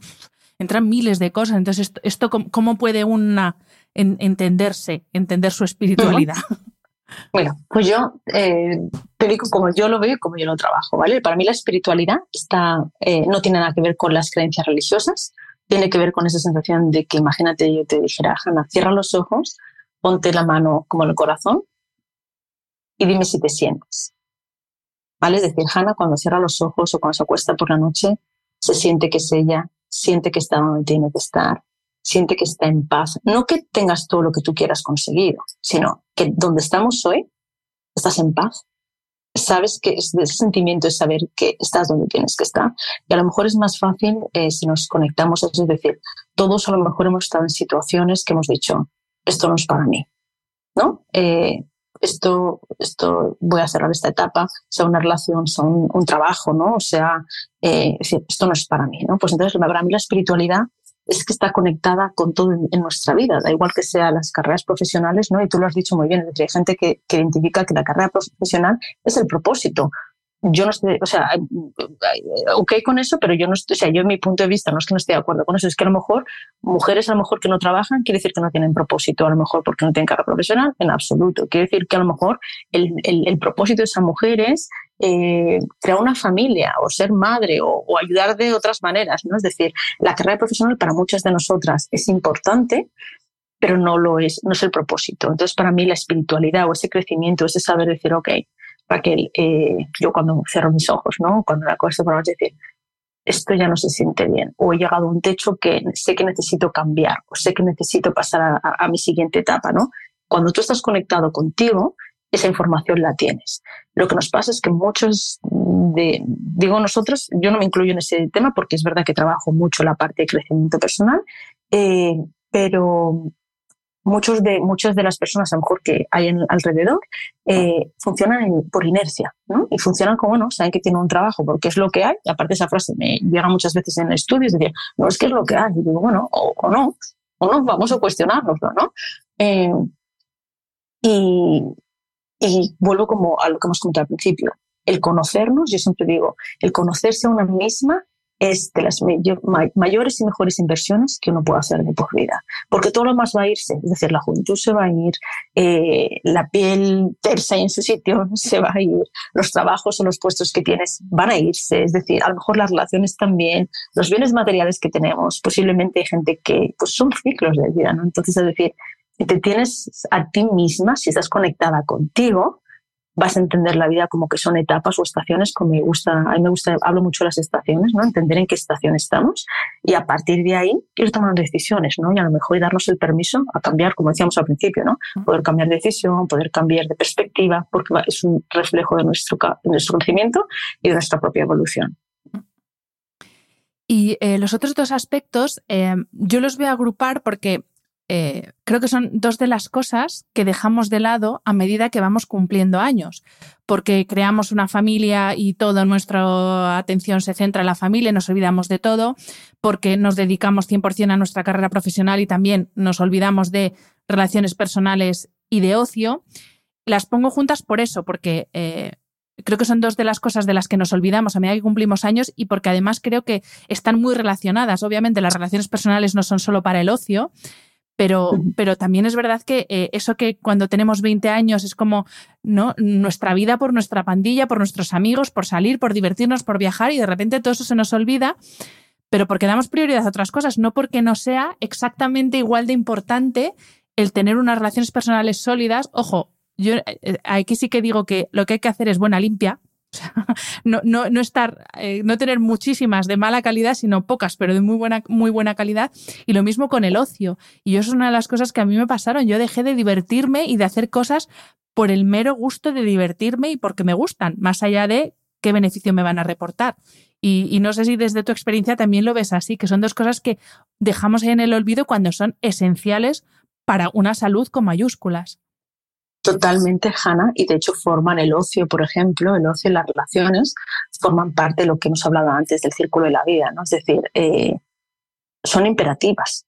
Entran miles de cosas. Entonces, ¿esto, cómo puede una entenderse, entender su espiritualidad? Bueno, pues yo eh, te digo como yo lo veo y como yo lo trabajo, ¿vale? Para mí la espiritualidad está, eh, no tiene nada que ver con las creencias religiosas, tiene que ver con esa sensación de que imagínate yo te dijera, Hanna, cierra los ojos, ponte la mano como en el corazón y dime si te sientes. ¿Vale? Es decir, Hannah cuando cierra los ojos o cuando se acuesta por la noche, se siente que es ella, siente que está donde tiene que estar, siente que está en paz. No que tengas todo lo que tú quieras conseguido, sino que donde estamos hoy, estás en paz. Sabes que ese sentimiento es saber que estás donde tienes que estar. Y a lo mejor es más fácil eh, si nos conectamos es decir, todos a lo mejor hemos estado en situaciones que hemos dicho, esto no es para mí. ¿No? Eh, esto, esto voy a cerrar esta etapa, sea una relación, sea un, trabajo, ¿no? O sea, eh, esto no es para mí, ¿no? Pues entonces para mí la espiritualidad es que está conectada con todo en, nuestra vida, da igual que sea las carreras profesionales, ¿no? Y tú lo has dicho muy bien, es decir, hay gente que, que identifica que la carrera profesional es el propósito, yo no estoy, o sea, ok con eso, pero yo no estoy, o sea, yo en mi punto de vista no es que no esté de acuerdo con eso, es que a lo mejor mujeres a lo mejor que no trabajan quiere decir que no tienen propósito, a lo mejor porque no tienen carrera profesional, en absoluto. Quiere decir que a lo mejor el, el, propósito de esa mujer es eh, crear una familia o ser madre o, o, ayudar de otras maneras, ¿no? Es decir, la carrera profesional para muchas de nosotras es importante, pero no lo es, no es el propósito. Entonces, para mí la espiritualidad o ese crecimiento, ese saber decir, ok, Raquel, eh, yo cuando cierro mis ojos, ¿no? Cuando la cosa por decir, esto ya no se siente bien, o he llegado a un techo que sé que necesito cambiar, o sé que necesito pasar a, mi siguiente etapa, ¿no? Cuando tú estás conectado contigo, esa información la tienes. Lo que nos pasa es que muchos de, digo nosotros, yo no me incluyo en ese tema porque es verdad que trabajo mucho la parte de crecimiento personal, eh, pero muchos de, muchas de las personas a lo mejor que hay en, alrededor eh, funcionan por inercia. Y funcionan como, no, saben que tienen un trabajo porque es lo que hay. aparte esa frase me llega muchas veces en estudios, decir, no, es que es lo que hay. Y digo, bueno, o, no, o no, vamos a cuestionárnoslo, ¿no? Eh, y, y vuelvo como a lo que hemos comentado al principio. El conocernos, yo siempre digo, el conocerse a una misma es de las mayores y mejores inversiones que uno puede hacer de por vida. Porque todo lo más va a irse, es decir, la juventud se va a ir, eh, la piel tersa en su sitio se va a ir, los trabajos o los puestos que tienes van a irse, es decir, a lo mejor las relaciones también, los bienes materiales que tenemos, posiblemente hay gente que pues son ciclos de vida, ¿no? Entonces, es decir, te tienes a ti misma, si estás conectada contigo, vas a entender la vida como que son etapas o estaciones, como me gusta, a mí me gusta, hablo mucho de las estaciones, ¿no? Entender en qué estación estamos y a partir de ahí ir tomando decisiones, ¿no? Y a lo mejor darnos el permiso a cambiar, como decíamos al principio, ¿no? Poder cambiar de decisión, poder cambiar de perspectiva, porque es un reflejo de nuestro, de nuestro conocimiento y de nuestra propia evolución. Y eh, los otros dos aspectos eh, yo los voy a agrupar porque eh, creo que son dos de las cosas que dejamos de lado a medida que vamos cumpliendo años, porque creamos una familia y toda nuestra atención se centra en la familia, nos olvidamos de todo, porque nos dedicamos 100% a nuestra carrera profesional y también nos olvidamos de relaciones personales y de ocio. Las pongo juntas por eso, porque eh, creo que son dos de las cosas de las que nos olvidamos a medida que cumplimos años y porque además creo que están muy relacionadas. Obviamente las relaciones personales no son solo para el ocio, pero, pero también es verdad que eh, eso que cuando tenemos 20 años es como ¿no? nuestra vida por nuestra pandilla, por nuestros amigos, por salir, por divertirnos, por viajar y de repente todo eso se nos olvida, pero porque damos prioridad a otras cosas, no porque no sea exactamente igual de importante el tener unas relaciones personales sólidas. Ojo, yo eh, aquí sí que digo que lo que hay que hacer es buena limpia, no, no, no, estar, eh, no tener muchísimas de mala calidad, sino pocas, pero de muy buena, muy buena calidad. Y lo mismo con el ocio. Y eso es una de las cosas que a mí me pasaron. Yo dejé de divertirme y de hacer cosas por el mero gusto de divertirme y porque me gustan, más allá de qué beneficio me van a reportar. Y, y, no sé si desde tu experiencia también lo ves así, que son dos cosas que dejamos en el olvido cuando son esenciales para una salud con mayúsculas. Totalmente, Hanna, y de hecho forman el ocio, por ejemplo, el ocio y las relaciones forman parte de lo que hemos hablado antes del círculo de la vida, ¿no? Es decir, eh, son imperativas,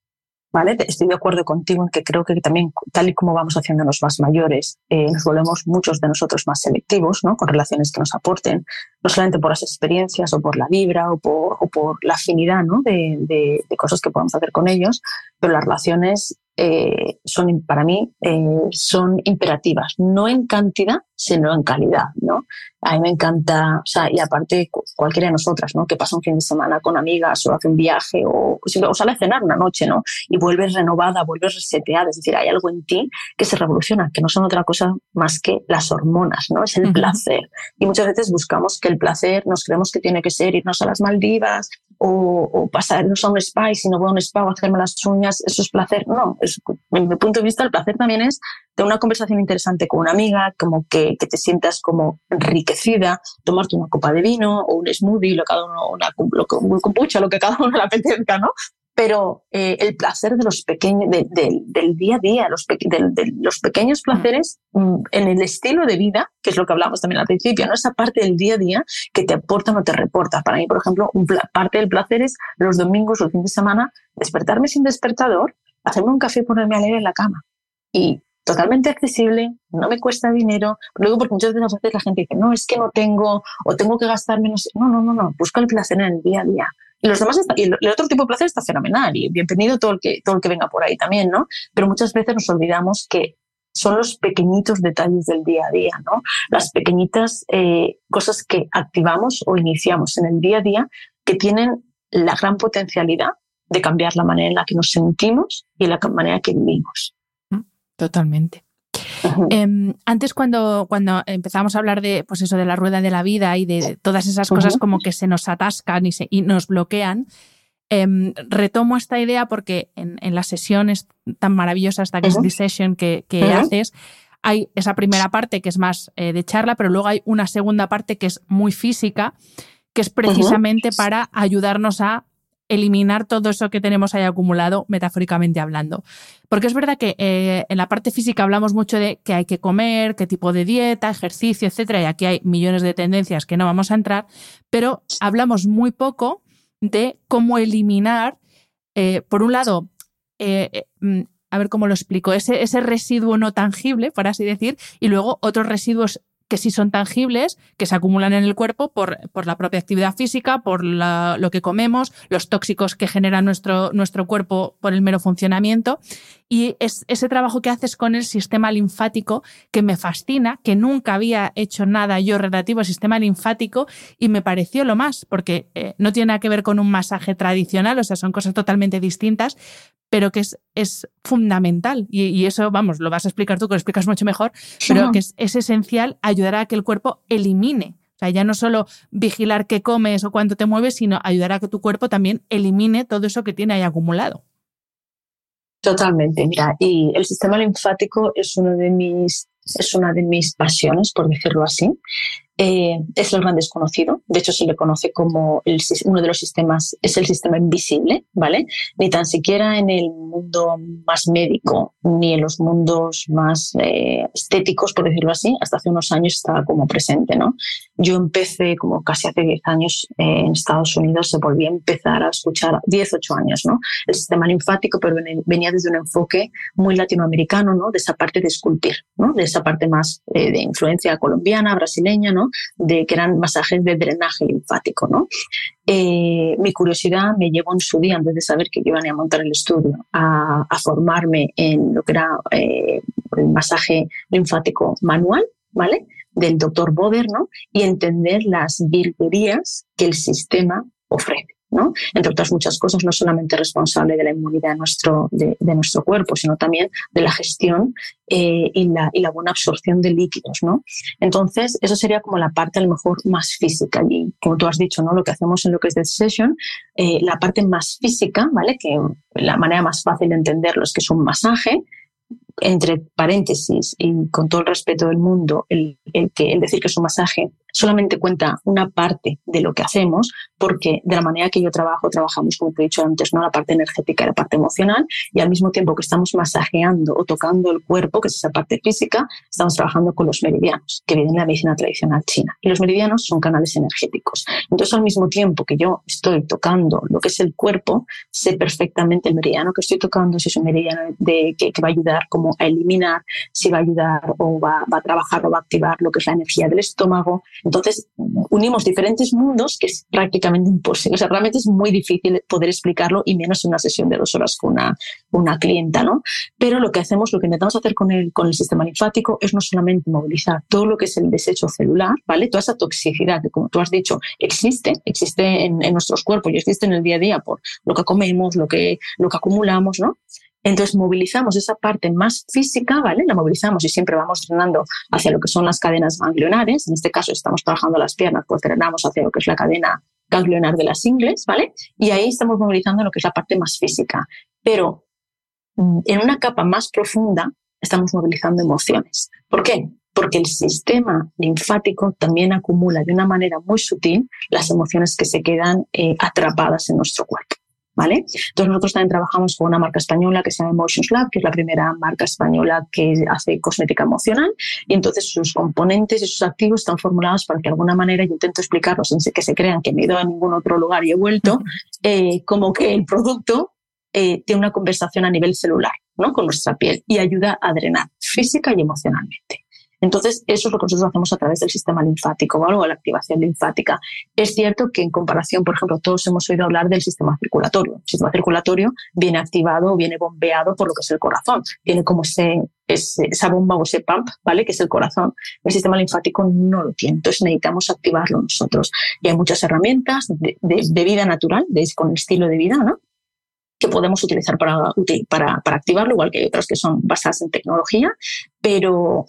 ¿vale? Estoy de acuerdo contigo en que creo que también, tal y como vamos haciéndonos más mayores, eh, nos volvemos muchos de nosotros más selectivos, ¿no? Con relaciones que nos aporten, no solamente por las experiencias o por la vibra o por, o por la afinidad, ¿no? De, de, cosas que podemos hacer con ellos, pero las relaciones eh, son para mí eh, son imperativas, no en cantidad, sino en calidad, ¿no? A mí me encanta, o sea, y aparte cualquiera de nosotras, ¿no? Que pasa un fin de semana con amigas o hace un viaje o, o sale a cenar una noche, ¿no? Y vuelves renovada, vuelves reseteada, es decir, hay algo en ti que se revoluciona, que no son otra cosa más que las hormonas, ¿no? Es el placer. Y muchas veces buscamos que el placer, nos creemos que tiene que ser irnos a las Maldivas, o, o pasarnos a un spa y si no voy a un spa o hacerme las uñas, eso es placer. No, es, mi punto de vista el placer también es tener una conversación interesante con una amiga, como que, que te sientas como enriquecida, tomarte una copa de vino o un smoothie, lo, cada uno, una, lo, un kombucha, lo que cada uno le apetezca, ¿no? Pero eh, el placer de los pequeños, de, de, del día a día, los, de, de, los pequeños placeres mm, en el estilo de vida, que es lo que hablamos también al principio, ¿no? esa parte del día a día que te aporta o no te reporta. Para mí, por ejemplo, un parte del placer es los domingos o el fin de semana despertarme sin despertador, hacerme un café y ponerme a leer en la cama. Y totalmente accesible, no me cuesta dinero. Luego, porque muchas veces la gente dice, no, es que no tengo, o tengo que gastarme, no sé. No, no, no, no, busca el placer en el día a día. Y los demás, está, y el, otro tipo de placer está fenomenal y bienvenido todo el que, todo el que venga por ahí también, ¿no? Pero muchas veces nos olvidamos que son los pequeñitos detalles del día a día, ¿no? Las pequeñitas eh, cosas que activamos o iniciamos en el día a día que tienen la gran potencialidad de cambiar la manera en la que nos sentimos y la manera que vivimos. Totalmente. Eh, antes cuando, cuando empezamos a hablar de, pues eso, de la rueda de la vida y de todas esas cosas como que se nos atascan y, se, y nos bloquean, eh, retomo esta idea porque en, en, las sesiones tan maravillosas, esta que es The Session que, que haces, hay esa primera parte que es más eh, de charla, pero luego hay una segunda parte que es muy física, que es precisamente para ayudarnos a eliminar todo eso que tenemos ahí acumulado, metafóricamente hablando. Porque es verdad que eh, en la parte física hablamos mucho de qué hay que comer, qué tipo de dieta, ejercicio, etcétera, y aquí hay millones de tendencias que no vamos a entrar, pero hablamos muy poco de cómo eliminar, eh, por un lado, eh, mm, a ver cómo lo explico, ese, ese residuo no tangible, por así decir, y luego otros residuos que sí son tangibles, que se acumulan en el cuerpo por, por la propia actividad física, por la, lo que comemos, los tóxicos que genera nuestro, nuestro cuerpo por el mero funcionamiento. Y es ese trabajo que haces con el sistema linfático que me fascina, que nunca había hecho nada yo relativo al sistema linfático y me pareció lo más, porque eh, no tiene nada que ver con un masaje tradicional, o sea, son cosas totalmente distintas, pero que es, es fundamental. Y, y, eso, vamos, lo vas a explicar tú, que lo explicas mucho mejor, pero que es, es esencial ayudar a que el cuerpo elimine. O sea, ya no solo vigilar qué comes o cuánto te mueves, sino ayudar a que tu cuerpo también elimine todo eso que tiene ahí acumulado. Totalmente, mira, y el sistema linfático es uno de mis es una de mis pasiones, por decirlo así. Eh, es el gran desconocido. De hecho, se le conoce como el, uno de los sistemas, es el sistema invisible, ¿vale? Ni tan siquiera en el mundo más médico, ni en los mundos más eh, estéticos, por decirlo así, hasta hace unos años estaba como presente, ¿no? Yo empecé como casi hace 10 años eh, en Estados Unidos, se volvió a empezar a escuchar, 10, 8 años, ¿no? El sistema linfático, pero venía desde un enfoque muy latinoamericano, ¿no? De esa parte de esculpir, ¿no? De esa parte más eh, de influencia colombiana, brasileña, ¿no? De que eran masajes de drenaje linfático, ¿no? Eh, mi curiosidad me llevó en su día, antes de saber que iban a montar el estudio, a, a formarme en lo que era eh, el masaje linfático manual, ¿vale? Del doctor Boder, ¿no? Y entender las virguerías que el sistema ofrece. ¿No? Entre otras muchas cosas, no solamente responsable de la inmunidad de nuestro, de, nuestro cuerpo, sino también de la gestión eh, y, la, y, la, buena absorción de líquidos, ¿no? Entonces, eso sería como la parte a lo mejor más física. Y como tú has dicho, ¿no? Lo que hacemos en lo que es de Session, eh, la parte más física, ¿vale? Que la manera más fácil de entenderlo es que es un masaje, entre paréntesis y con todo el respeto del mundo, el, el, que, el decir que es un masaje solamente cuenta una parte de lo que hacemos, porque de la manera que yo trabajo, trabajamos, como he dicho antes, ¿no? la parte energética la parte emocional, y al mismo tiempo que estamos masajeando o tocando el cuerpo, que es esa parte física, estamos trabajando con los meridianos, que vienen de la medicina tradicional china. Y los meridianos son canales energéticos. Entonces, al mismo tiempo que yo estoy tocando lo que es el cuerpo, sé perfectamente el meridiano que estoy tocando, si es un meridiano de, que, va a ayudar como a eliminar, si va a ayudar o va, a trabajar o va a activar lo que es la energía del estómago, entonces, unimos diferentes mundos que es prácticamente imposible. O sea, realmente es muy difícil poder explicarlo y menos en una sesión de dos horas con una, una clienta, ¿no? Pero lo que hacemos, lo que intentamos hacer con el, con el sistema linfático es no solamente movilizar todo lo que es el desecho celular, ¿vale? Toda esa toxicidad que, como tú has dicho, existe, existe en, en nuestros cuerpos y existe en el día a día por lo que comemos, lo que, lo que acumulamos, ¿no? Entonces movilizamos esa parte más física, ¿vale? La movilizamos y siempre vamos drenando hacia lo que son las cadenas ganglionares. En este caso estamos trabajando las piernas, pues drenamos hacia lo que es la cadena ganglionar de las ingles, ¿vale? Y ahí estamos movilizando lo que es la parte más física. Pero mm, en una capa más profunda estamos movilizando emociones. ¿Por qué? Porque el sistema linfático también acumula de una manera muy sutil las emociones que se quedan eh, atrapadas en nuestro cuerpo. ¿Vale? Entonces nosotros también trabajamos con una marca española que se llama Emotions Lab, que es la primera marca española que hace cosmética emocional y entonces sus componentes y sus activos están formulados para que de alguna manera yo intento explicarlos sin que se crean que me he ido a ningún otro lugar y he vuelto, eh, como que el producto eh, tiene una conversación a nivel celular, ¿no? Con nuestra piel y ayuda a drenar física y emocionalmente. Entonces, eso es lo que nosotros hacemos a través del sistema linfático, o la activación linfática. Es cierto que en comparación, por ejemplo, todos hemos oído hablar del sistema circulatorio. El sistema circulatorio viene activado, viene bombeado por lo que es el corazón. Tiene como ese, esa bomba o ese pump, ¿vale? Que es el corazón. El sistema linfático no lo tiene. Entonces necesitamos activarlo nosotros. Y hay muchas herramientas de, vida natural, de, con estilo de vida, ¿no? que podemos utilizar para, para, para activarlo, igual que otras que son basadas en tecnología, pero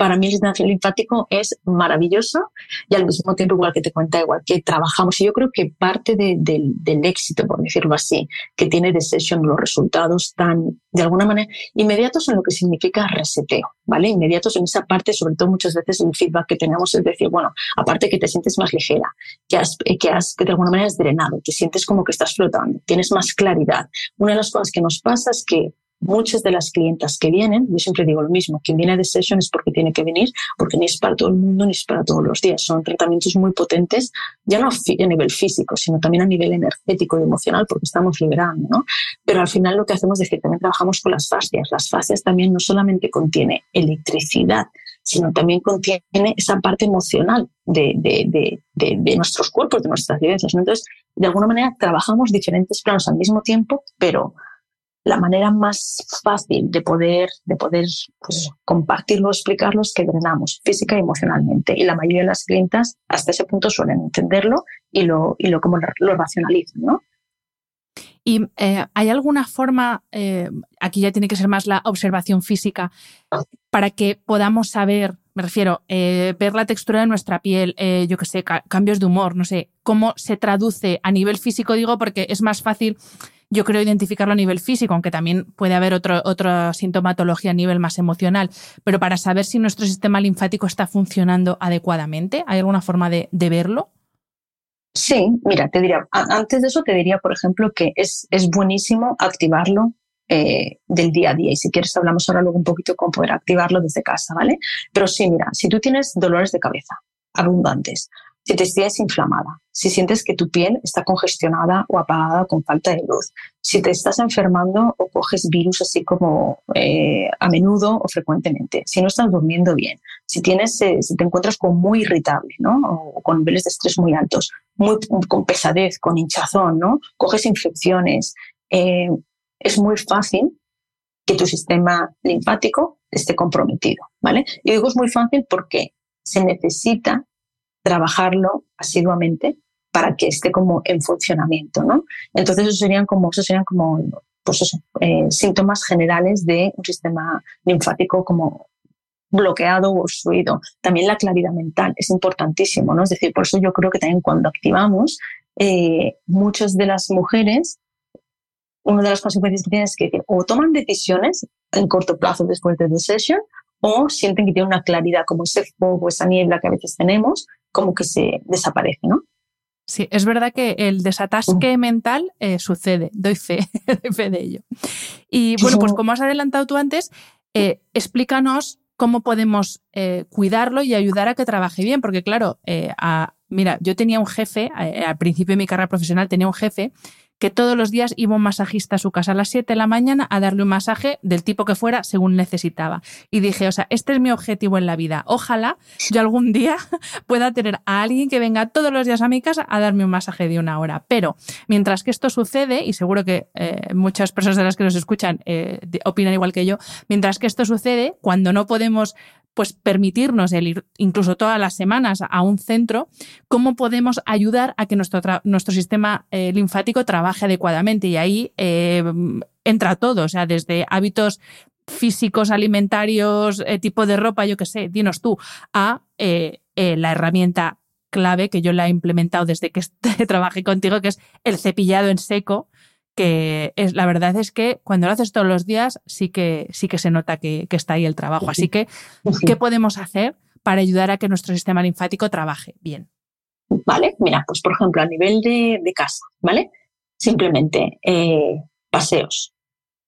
para mí el sistema linfático es maravilloso y al mismo tiempo, igual que te cuenta, igual que trabajamos. Y yo creo que parte del éxito, por decirlo así, que tiene The Session, los resultados tan, de alguna manera, inmediatos en lo que significa reseteo, ¿vale? Inmediatos en esa parte, sobre todo muchas veces el feedback que tenemos es decir, bueno, aparte que te sientes más ligera, que has, que has, que de alguna manera has drenado, te sientes como que estás flotando, tienes más claridad. Una de las cosas que nos pasa es que muchas de las clientas que vienen, yo siempre digo lo mismo, quien viene de session es porque tiene que venir, porque ni es para todo el mundo ni es para todos los días. Son tratamientos muy potentes, ya no a nivel físico, sino también a nivel energético y emocional, porque estamos liberando, ¿no? Pero al final lo que hacemos es que también trabajamos con las fascias. Las fascias también no solamente contiene electricidad, sino también contiene esa parte emocional de, de, de, de nuestros cuerpos, de nuestras vivencias. Entonces, de alguna manera, trabajamos diferentes planos al mismo tiempo, pero la manera más fácil de poder, de poder pues, compartirlo, explicarlo es que drenamos física y emocionalmente. Y la mayoría de las clientas hasta ese punto suelen entenderlo y lo, y lo, como lo racionalizan, ¿no? ¿Y eh, hay alguna forma, eh, aquí ya tiene que ser más la observación física, para que podamos saber, me refiero, eh, ver la textura de nuestra piel, yo qué sé, cambios de humor, no sé, cómo se traduce a nivel físico, digo, porque es más fácil yo creo identificarlo a nivel físico, aunque también puede haber otro, otra sintomatología a nivel más emocional, pero para saber si nuestro sistema linfático está funcionando adecuadamente, ¿hay alguna forma de, verlo? Sí, mira, te diría, antes de eso te diría, por ejemplo, que es, es buenísimo activarlo eh, del día a día. Y si quieres, hablamos ahora luego un poquito cómo poder activarlo desde casa, ¿vale? Pero sí, mira, si tú tienes dolores de cabeza abundantes, si te sientes inflamada, si sientes que tu piel está congestionada o apagada con falta de luz, si te estás enfermando o coges virus así como eh, a menudo o frecuentemente, si no estás durmiendo bien, si, tienes, eh, si te encuentras con muy irritable ¿no? o con niveles de estrés muy altos, muy, con pesadez, con hinchazón, ¿no? coges infecciones, eh, es muy fácil que tu sistema linfático esté comprometido. ¿vale? Y digo es muy fácil porque se necesita trabajarlo asiduamente para que esté como en funcionamiento, ¿no? Entonces, esos serían como, esos serían como pues eh, síntomas generales de un sistema linfático como bloqueado o obstruido. También la claridad mental es importantísimo, ¿no? Es decir, por eso yo creo que también cuando activamos, eh, muchas de las mujeres, una de las consecuencias que tienen es que o toman decisiones en corto plazo después de la sesión o sienten que tienen una claridad, como ese fuego, esa niebla que a veces tenemos, como que se desaparece, ¿no? Sí, es verdad que el desatasque mental eh, sucede, doy fe, doy fe de ello. Y bueno, pues como has adelantado tú antes, eh, explícanos cómo podemos eh, cuidarlo y ayudar a que trabaje bien, porque claro, mira, yo tenía un jefe, al principio de mi carrera profesional tenía un jefe que todos los días iba un masajista a su casa a las 7 de la mañana a darle un masaje del tipo que fuera según necesitaba. Y dije, o sea, este es mi objetivo en la vida. Ojalá yo algún día pueda tener a alguien que venga todos los días a mi casa a darme un masaje de una hora. Pero mientras que esto sucede, y seguro que eh, muchas personas de las que nos escuchan eh, opinan igual que yo, mientras que esto sucede, cuando no podemos pues permitirnos el ir incluso todas las semanas a un centro, cómo podemos ayudar a que nuestro, nuestro sistema eh, linfático trabaje adecuadamente. Y ahí eh, entra todo, o sea, desde hábitos físicos, alimentarios, eh, tipo de ropa, yo qué sé, dinos tú, a la herramienta clave que yo la he implementado desde que trabajé contigo, que es el cepillado en seco, que es, la verdad es que cuando lo haces todos los días sí que, sí que se nota que, está ahí el trabajo. Así que, ¿qué podemos hacer para ayudar a que nuestro sistema linfático trabaje bien? Vale, mira, pues por ejemplo, a nivel de, casa, ¿vale? Simplemente eh, paseos,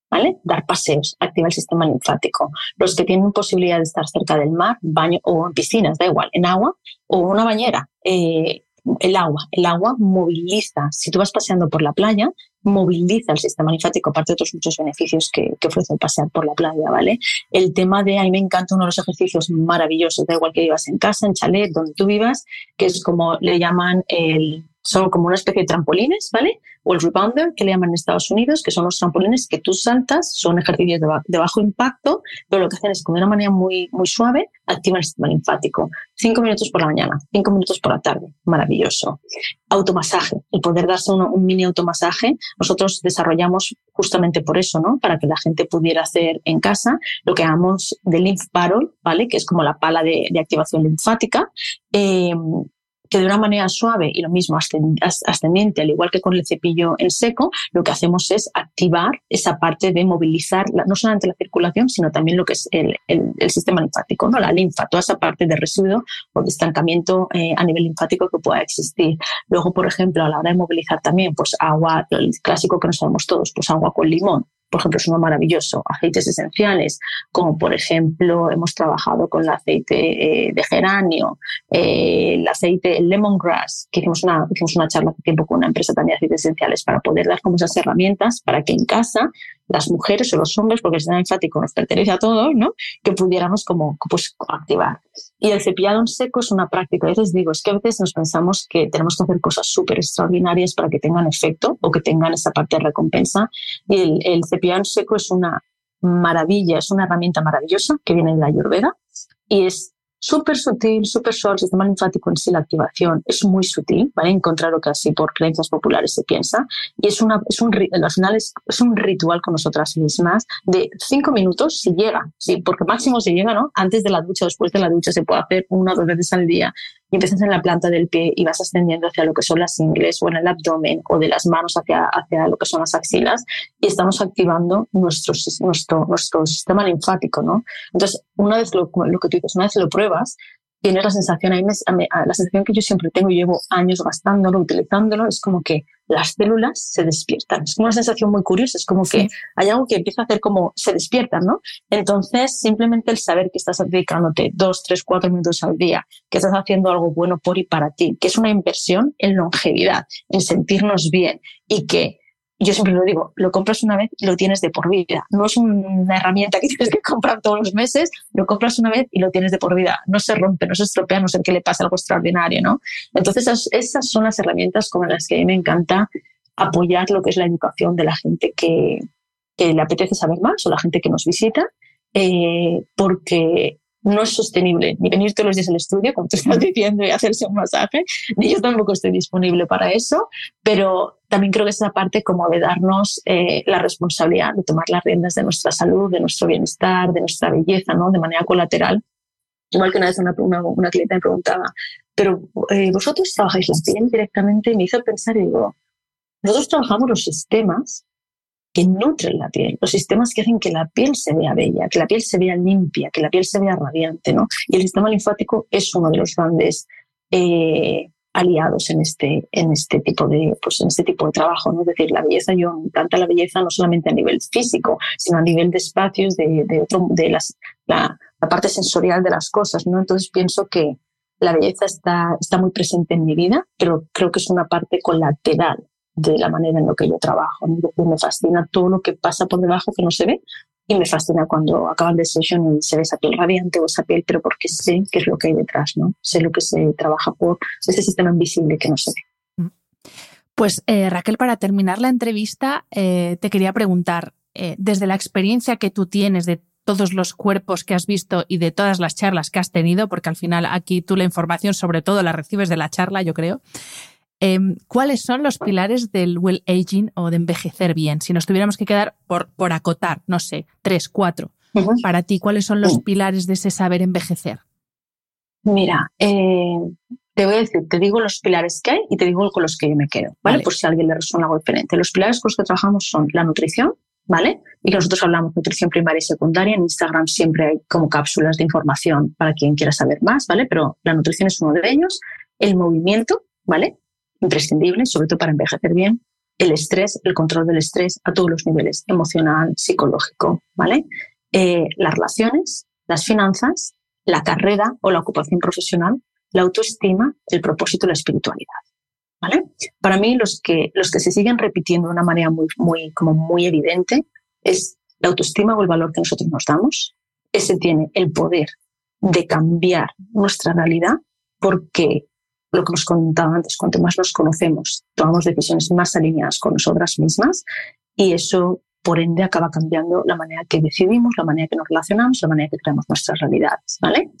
¿vale? Dar paseos, activa el sistema linfático. Los que tienen posibilidad de estar cerca del mar, baño o en piscinas, da igual, en agua o una bañera. Eh, el agua, el agua moviliza. Si tú vas paseando por la playa, moviliza el sistema linfático, aparte de otros muchos beneficios que, ofrece el pasear por la playa, ¿vale? El tema de, a mí me encanta uno de los ejercicios maravillosos, da igual que vivas en casa, en chalet, donde tú vivas, que es como le llaman el son como una especie de trampolines, ¿vale? O el rebounder, que le llaman en Estados Unidos, que son los trampolines que tú saltas, son ejercicios de, bajo impacto, pero lo que hacen es que de una manera muy, muy suave activan el sistema linfático. Cinco minutos por la mañana, cinco minutos por la tarde, maravilloso. Automasaje, el poder darse un mini automasaje, nosotros desarrollamos justamente por eso, ¿no? Para que la gente pudiera hacer en casa lo que llamamos de lymph paddle, ¿vale? Que es como la pala de, activación linfática. Eh, que de una manera suave y lo mismo ascendiente, al igual que con el cepillo en seco, lo que hacemos es activar esa parte de movilizar no solamente la circulación, sino también lo que es el, sistema linfático, ¿no? la linfa, toda esa parte de residuo o de estancamiento eh, a nivel linfático que pueda existir. Luego, por ejemplo, a la hora de movilizar también, pues agua, el clásico que nos sabemos todos, pues agua con limón por ejemplo, es uno maravilloso. Aceites esenciales, como por ejemplo hemos trabajado con el aceite eh, de geranio, eh, el aceite el lemongrass, que hicimos una, hicimos una charla hace tiempo con una empresa también de aceites esenciales para poder dar como esas herramientas para que en casa las mujeres o los hombres, porque el sistema linfático nos pertenece a todos, ¿no? que pudiéramos como pues, activar. Y el cepillado en seco es una práctica. A veces digo, es que a veces nos pensamos que tenemos que hacer cosas súper extraordinarias para que tengan efecto o que tengan esa parte de recompensa. Y el, el cepillado en seco es una maravilla, es una herramienta maravillosa que viene de la Ayurveda y es súper sutil, súper suave, el sistema linfático en sí, la activación es muy sutil, ¿vale? Encontrar lo que por creencias populares se piensa. Y es, una, es un, al final es, es, un ritual con nosotras mismas de cinco minutos si llega, sí, porque máximo si llega, ¿no? Antes de la ducha, después de la ducha se puede hacer una o dos veces al día y empiezas en la planta del pie y vas ascendiendo hacia lo que son las ingles o en el abdomen o de las manos hacia, hacia lo que son las axilas y estamos activando nuestro, nuestro, nuestro sistema linfático, ¿no? Entonces, una vez lo, lo que tú dices, una vez lo pruebas, tienes la sensación, ahí la sensación que yo siempre tengo llevo años gastándolo, utilizándolo, es como que las células se despiertan. Es como una sensación muy curiosa, es como que hay algo que empieza a hacer como se despiertan, ¿no? Entonces, simplemente el saber que estás dedicándote dos, tres, cuatro minutos al día, que estás haciendo algo bueno por y para ti, que es una inversión en longevidad, en sentirnos bien y que yo siempre lo digo, lo compras una vez y lo tienes de por vida. No es una herramienta que tienes que comprar todos los meses, lo compras una vez y lo tienes de por vida. No se rompe, no se estropea, no sé que le pasa algo extraordinario, ¿no? Entonces, esas, son las herramientas con las que a mí me encanta apoyar lo que es la educación de la gente que, le apetece saber más o la gente que nos visita, eh, porque no es sostenible ni venir todos los días al estudio, como tú estás diciendo, y hacerse un masaje, ni yo tampoco estoy disponible para eso, pero también creo que es esa parte como de darnos eh, la responsabilidad de tomar las riendas de nuestra salud, de nuestro bienestar, de nuestra belleza, ¿no? De manera colateral. Igual que una vez una, una, una me preguntaba, pero eh, vosotros trabajáis la piel directamente y me hizo pensar y digo, nosotros trabajamos los sistemas que nutren la piel, los sistemas que hacen que la piel se vea bella, que la piel se vea limpia, que la piel se vea radiante, ¿no? Y el sistema linfático es uno de los grandes eh, aliados en este, en este tipo de, pues en este tipo de trabajo, ¿no? Es decir, la belleza, yo encanta la belleza no solamente a nivel físico, sino a nivel de espacios, de, de, de la, la parte sensorial de las cosas, ¿no? Entonces pienso que la belleza está, está muy presente en mi vida, pero creo que es una parte colateral de la manera en la que yo trabajo. Me fascina todo lo que pasa por debajo que no se ve y me fascina cuando acaban de sesión y se ve esa piel radiante o esa piel, pero porque sé qué es lo que hay detrás, ¿no? Sé lo que se trabaja por ese sistema invisible que no se ve. Mm. Pues eh, Raquel, para terminar la entrevista, eh, te quería preguntar, eh, desde la experiencia que tú tienes de todos los cuerpos que has visto y de todas las charlas que has tenido, porque al final aquí tú la información sobre todo la recibes de la charla, yo creo. Em, ¿Cuáles son los pilares del well aging o de envejecer bien? Si nos tuviéramos que quedar por, por acotar, no sé, tres, cuatro. Para ti, ¿cuáles son los pilares de ese saber envejecer? Mira, eh, te voy a decir, te digo los pilares que hay y te digo con los que yo me quedo, ¿vale? Por si a alguien le resuena algo diferente. Los pilares con los que trabajamos son la nutrición, ¿vale? Y que nosotros hablamos de nutrición primaria y secundaria. En Instagram siempre hay como cápsulas de información para quien quiera saber más, ¿vale? Pero la nutrición es uno de ellos. El movimiento, ¿vale? Imprescindible, sobre todo para envejecer bien, el estrés, el control del estrés a todos los niveles, emocional, psicológico, ¿vale? Eh, las relaciones, las finanzas, la carrera o la ocupación profesional, la autoestima, el propósito la espiritualidad. ¿Vale? Para mí, los que, los que se siguen repitiendo de una manera muy, muy, como muy evidente es la autoestima o el valor que nosotros nos damos. Ese tiene el poder de cambiar nuestra realidad porque lo que nos contaba antes, cuanto más nos conocemos, tomamos decisiones más alineadas con nosotras mismas y eso, por ende, acaba cambiando la manera que decidimos, la manera que nos relacionamos, la manera que creamos nuestras realidades, ¿vale?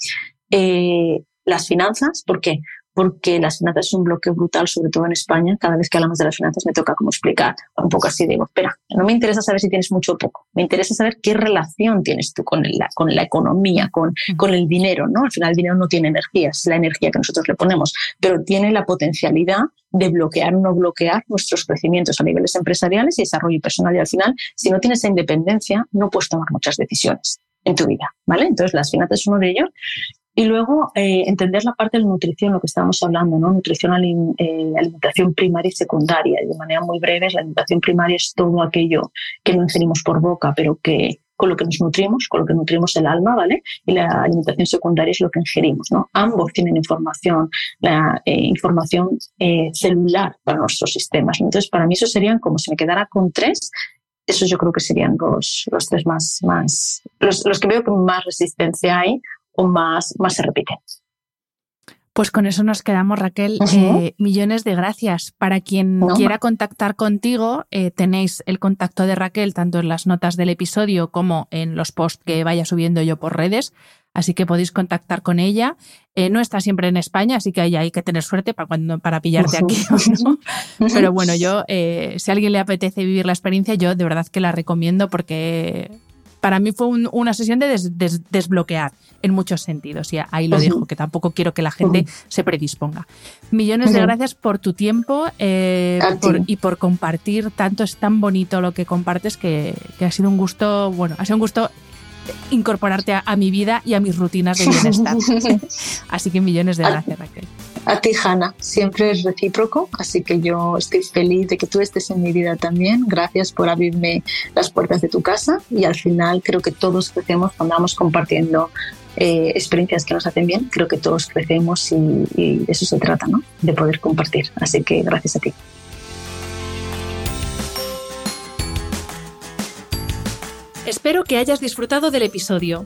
Eh, las finanzas, ¿por qué? Porque las finanzas es un bloque brutal, sobre todo en España. Cada vez que hablamos de las finanzas me toca como explicar un poco así. Digo, espera, no me interesa saber si tienes mucho o poco. Me interesa saber qué relación tienes tú con la, con la economía, con, con el dinero, ¿no? Al final el dinero no tiene energía, es la energía que nosotros le ponemos, pero tiene la potencialidad de bloquear o no bloquear nuestros crecimientos a niveles empresariales y desarrollo personal. Y al final, si no tienes esa independencia, no puedes tomar muchas decisiones en tu vida, ¿vale? Entonces, las finanzas es uno de ellos. Y luego eh, entender la parte de la nutrición, lo que estábamos hablando, ¿no? Nutrición, eh, alimentación primaria y secundaria. Y de manera muy breve, la alimentación primaria es todo aquello que no ingerimos por boca, pero que con lo que nos nutrimos, con lo que nutrimos el alma, ¿vale? Y la alimentación secundaria es lo que ingerimos, ¿no? Ambos tienen información, la eh, información celular para nuestros sistemas. Entonces, para mí eso serían como si me quedara con tres, esos yo creo que serían los, los tres más, más los, los que veo que más resistencia hay o más, más se repite. Pues con eso nos quedamos, Raquel. Eh, millones de gracias. Para quien quiera contactar contigo, eh, tenéis el contacto de Raquel tanto en las notas del episodio como en los posts que vaya subiendo yo por redes. Así que podéis contactar con ella. Eh, no está siempre en España, así que ahí hay que tener suerte para, cuando, para pillarte aquí. Pero bueno, yo, si a alguien le apetece vivir la experiencia, yo de verdad que la recomiendo porque para mí fue una sesión de desbloquear en muchos sentidos. Y ahí lo dejo, que tampoco quiero que la gente se predisponga. Millones de gracias por tu tiempo eh, y por compartir tanto. Es tan bonito lo que compartes que, ha sido un gusto, bueno, ha sido un gusto incorporarte a, mi vida y a mis rutinas de bienestar. Así que millones de gracias, Raquel. A ti, Hanna, siempre es recíproco, así que yo estoy feliz de que tú estés en mi vida también. Gracias por abrirme las puertas de tu casa y al final creo que todos crecemos cuando vamos compartiendo eh, experiencias que nos hacen bien. Creo que todos crecemos y, y de eso se trata, ¿no? De poder compartir. Así que gracias a ti. Espero que hayas disfrutado del episodio.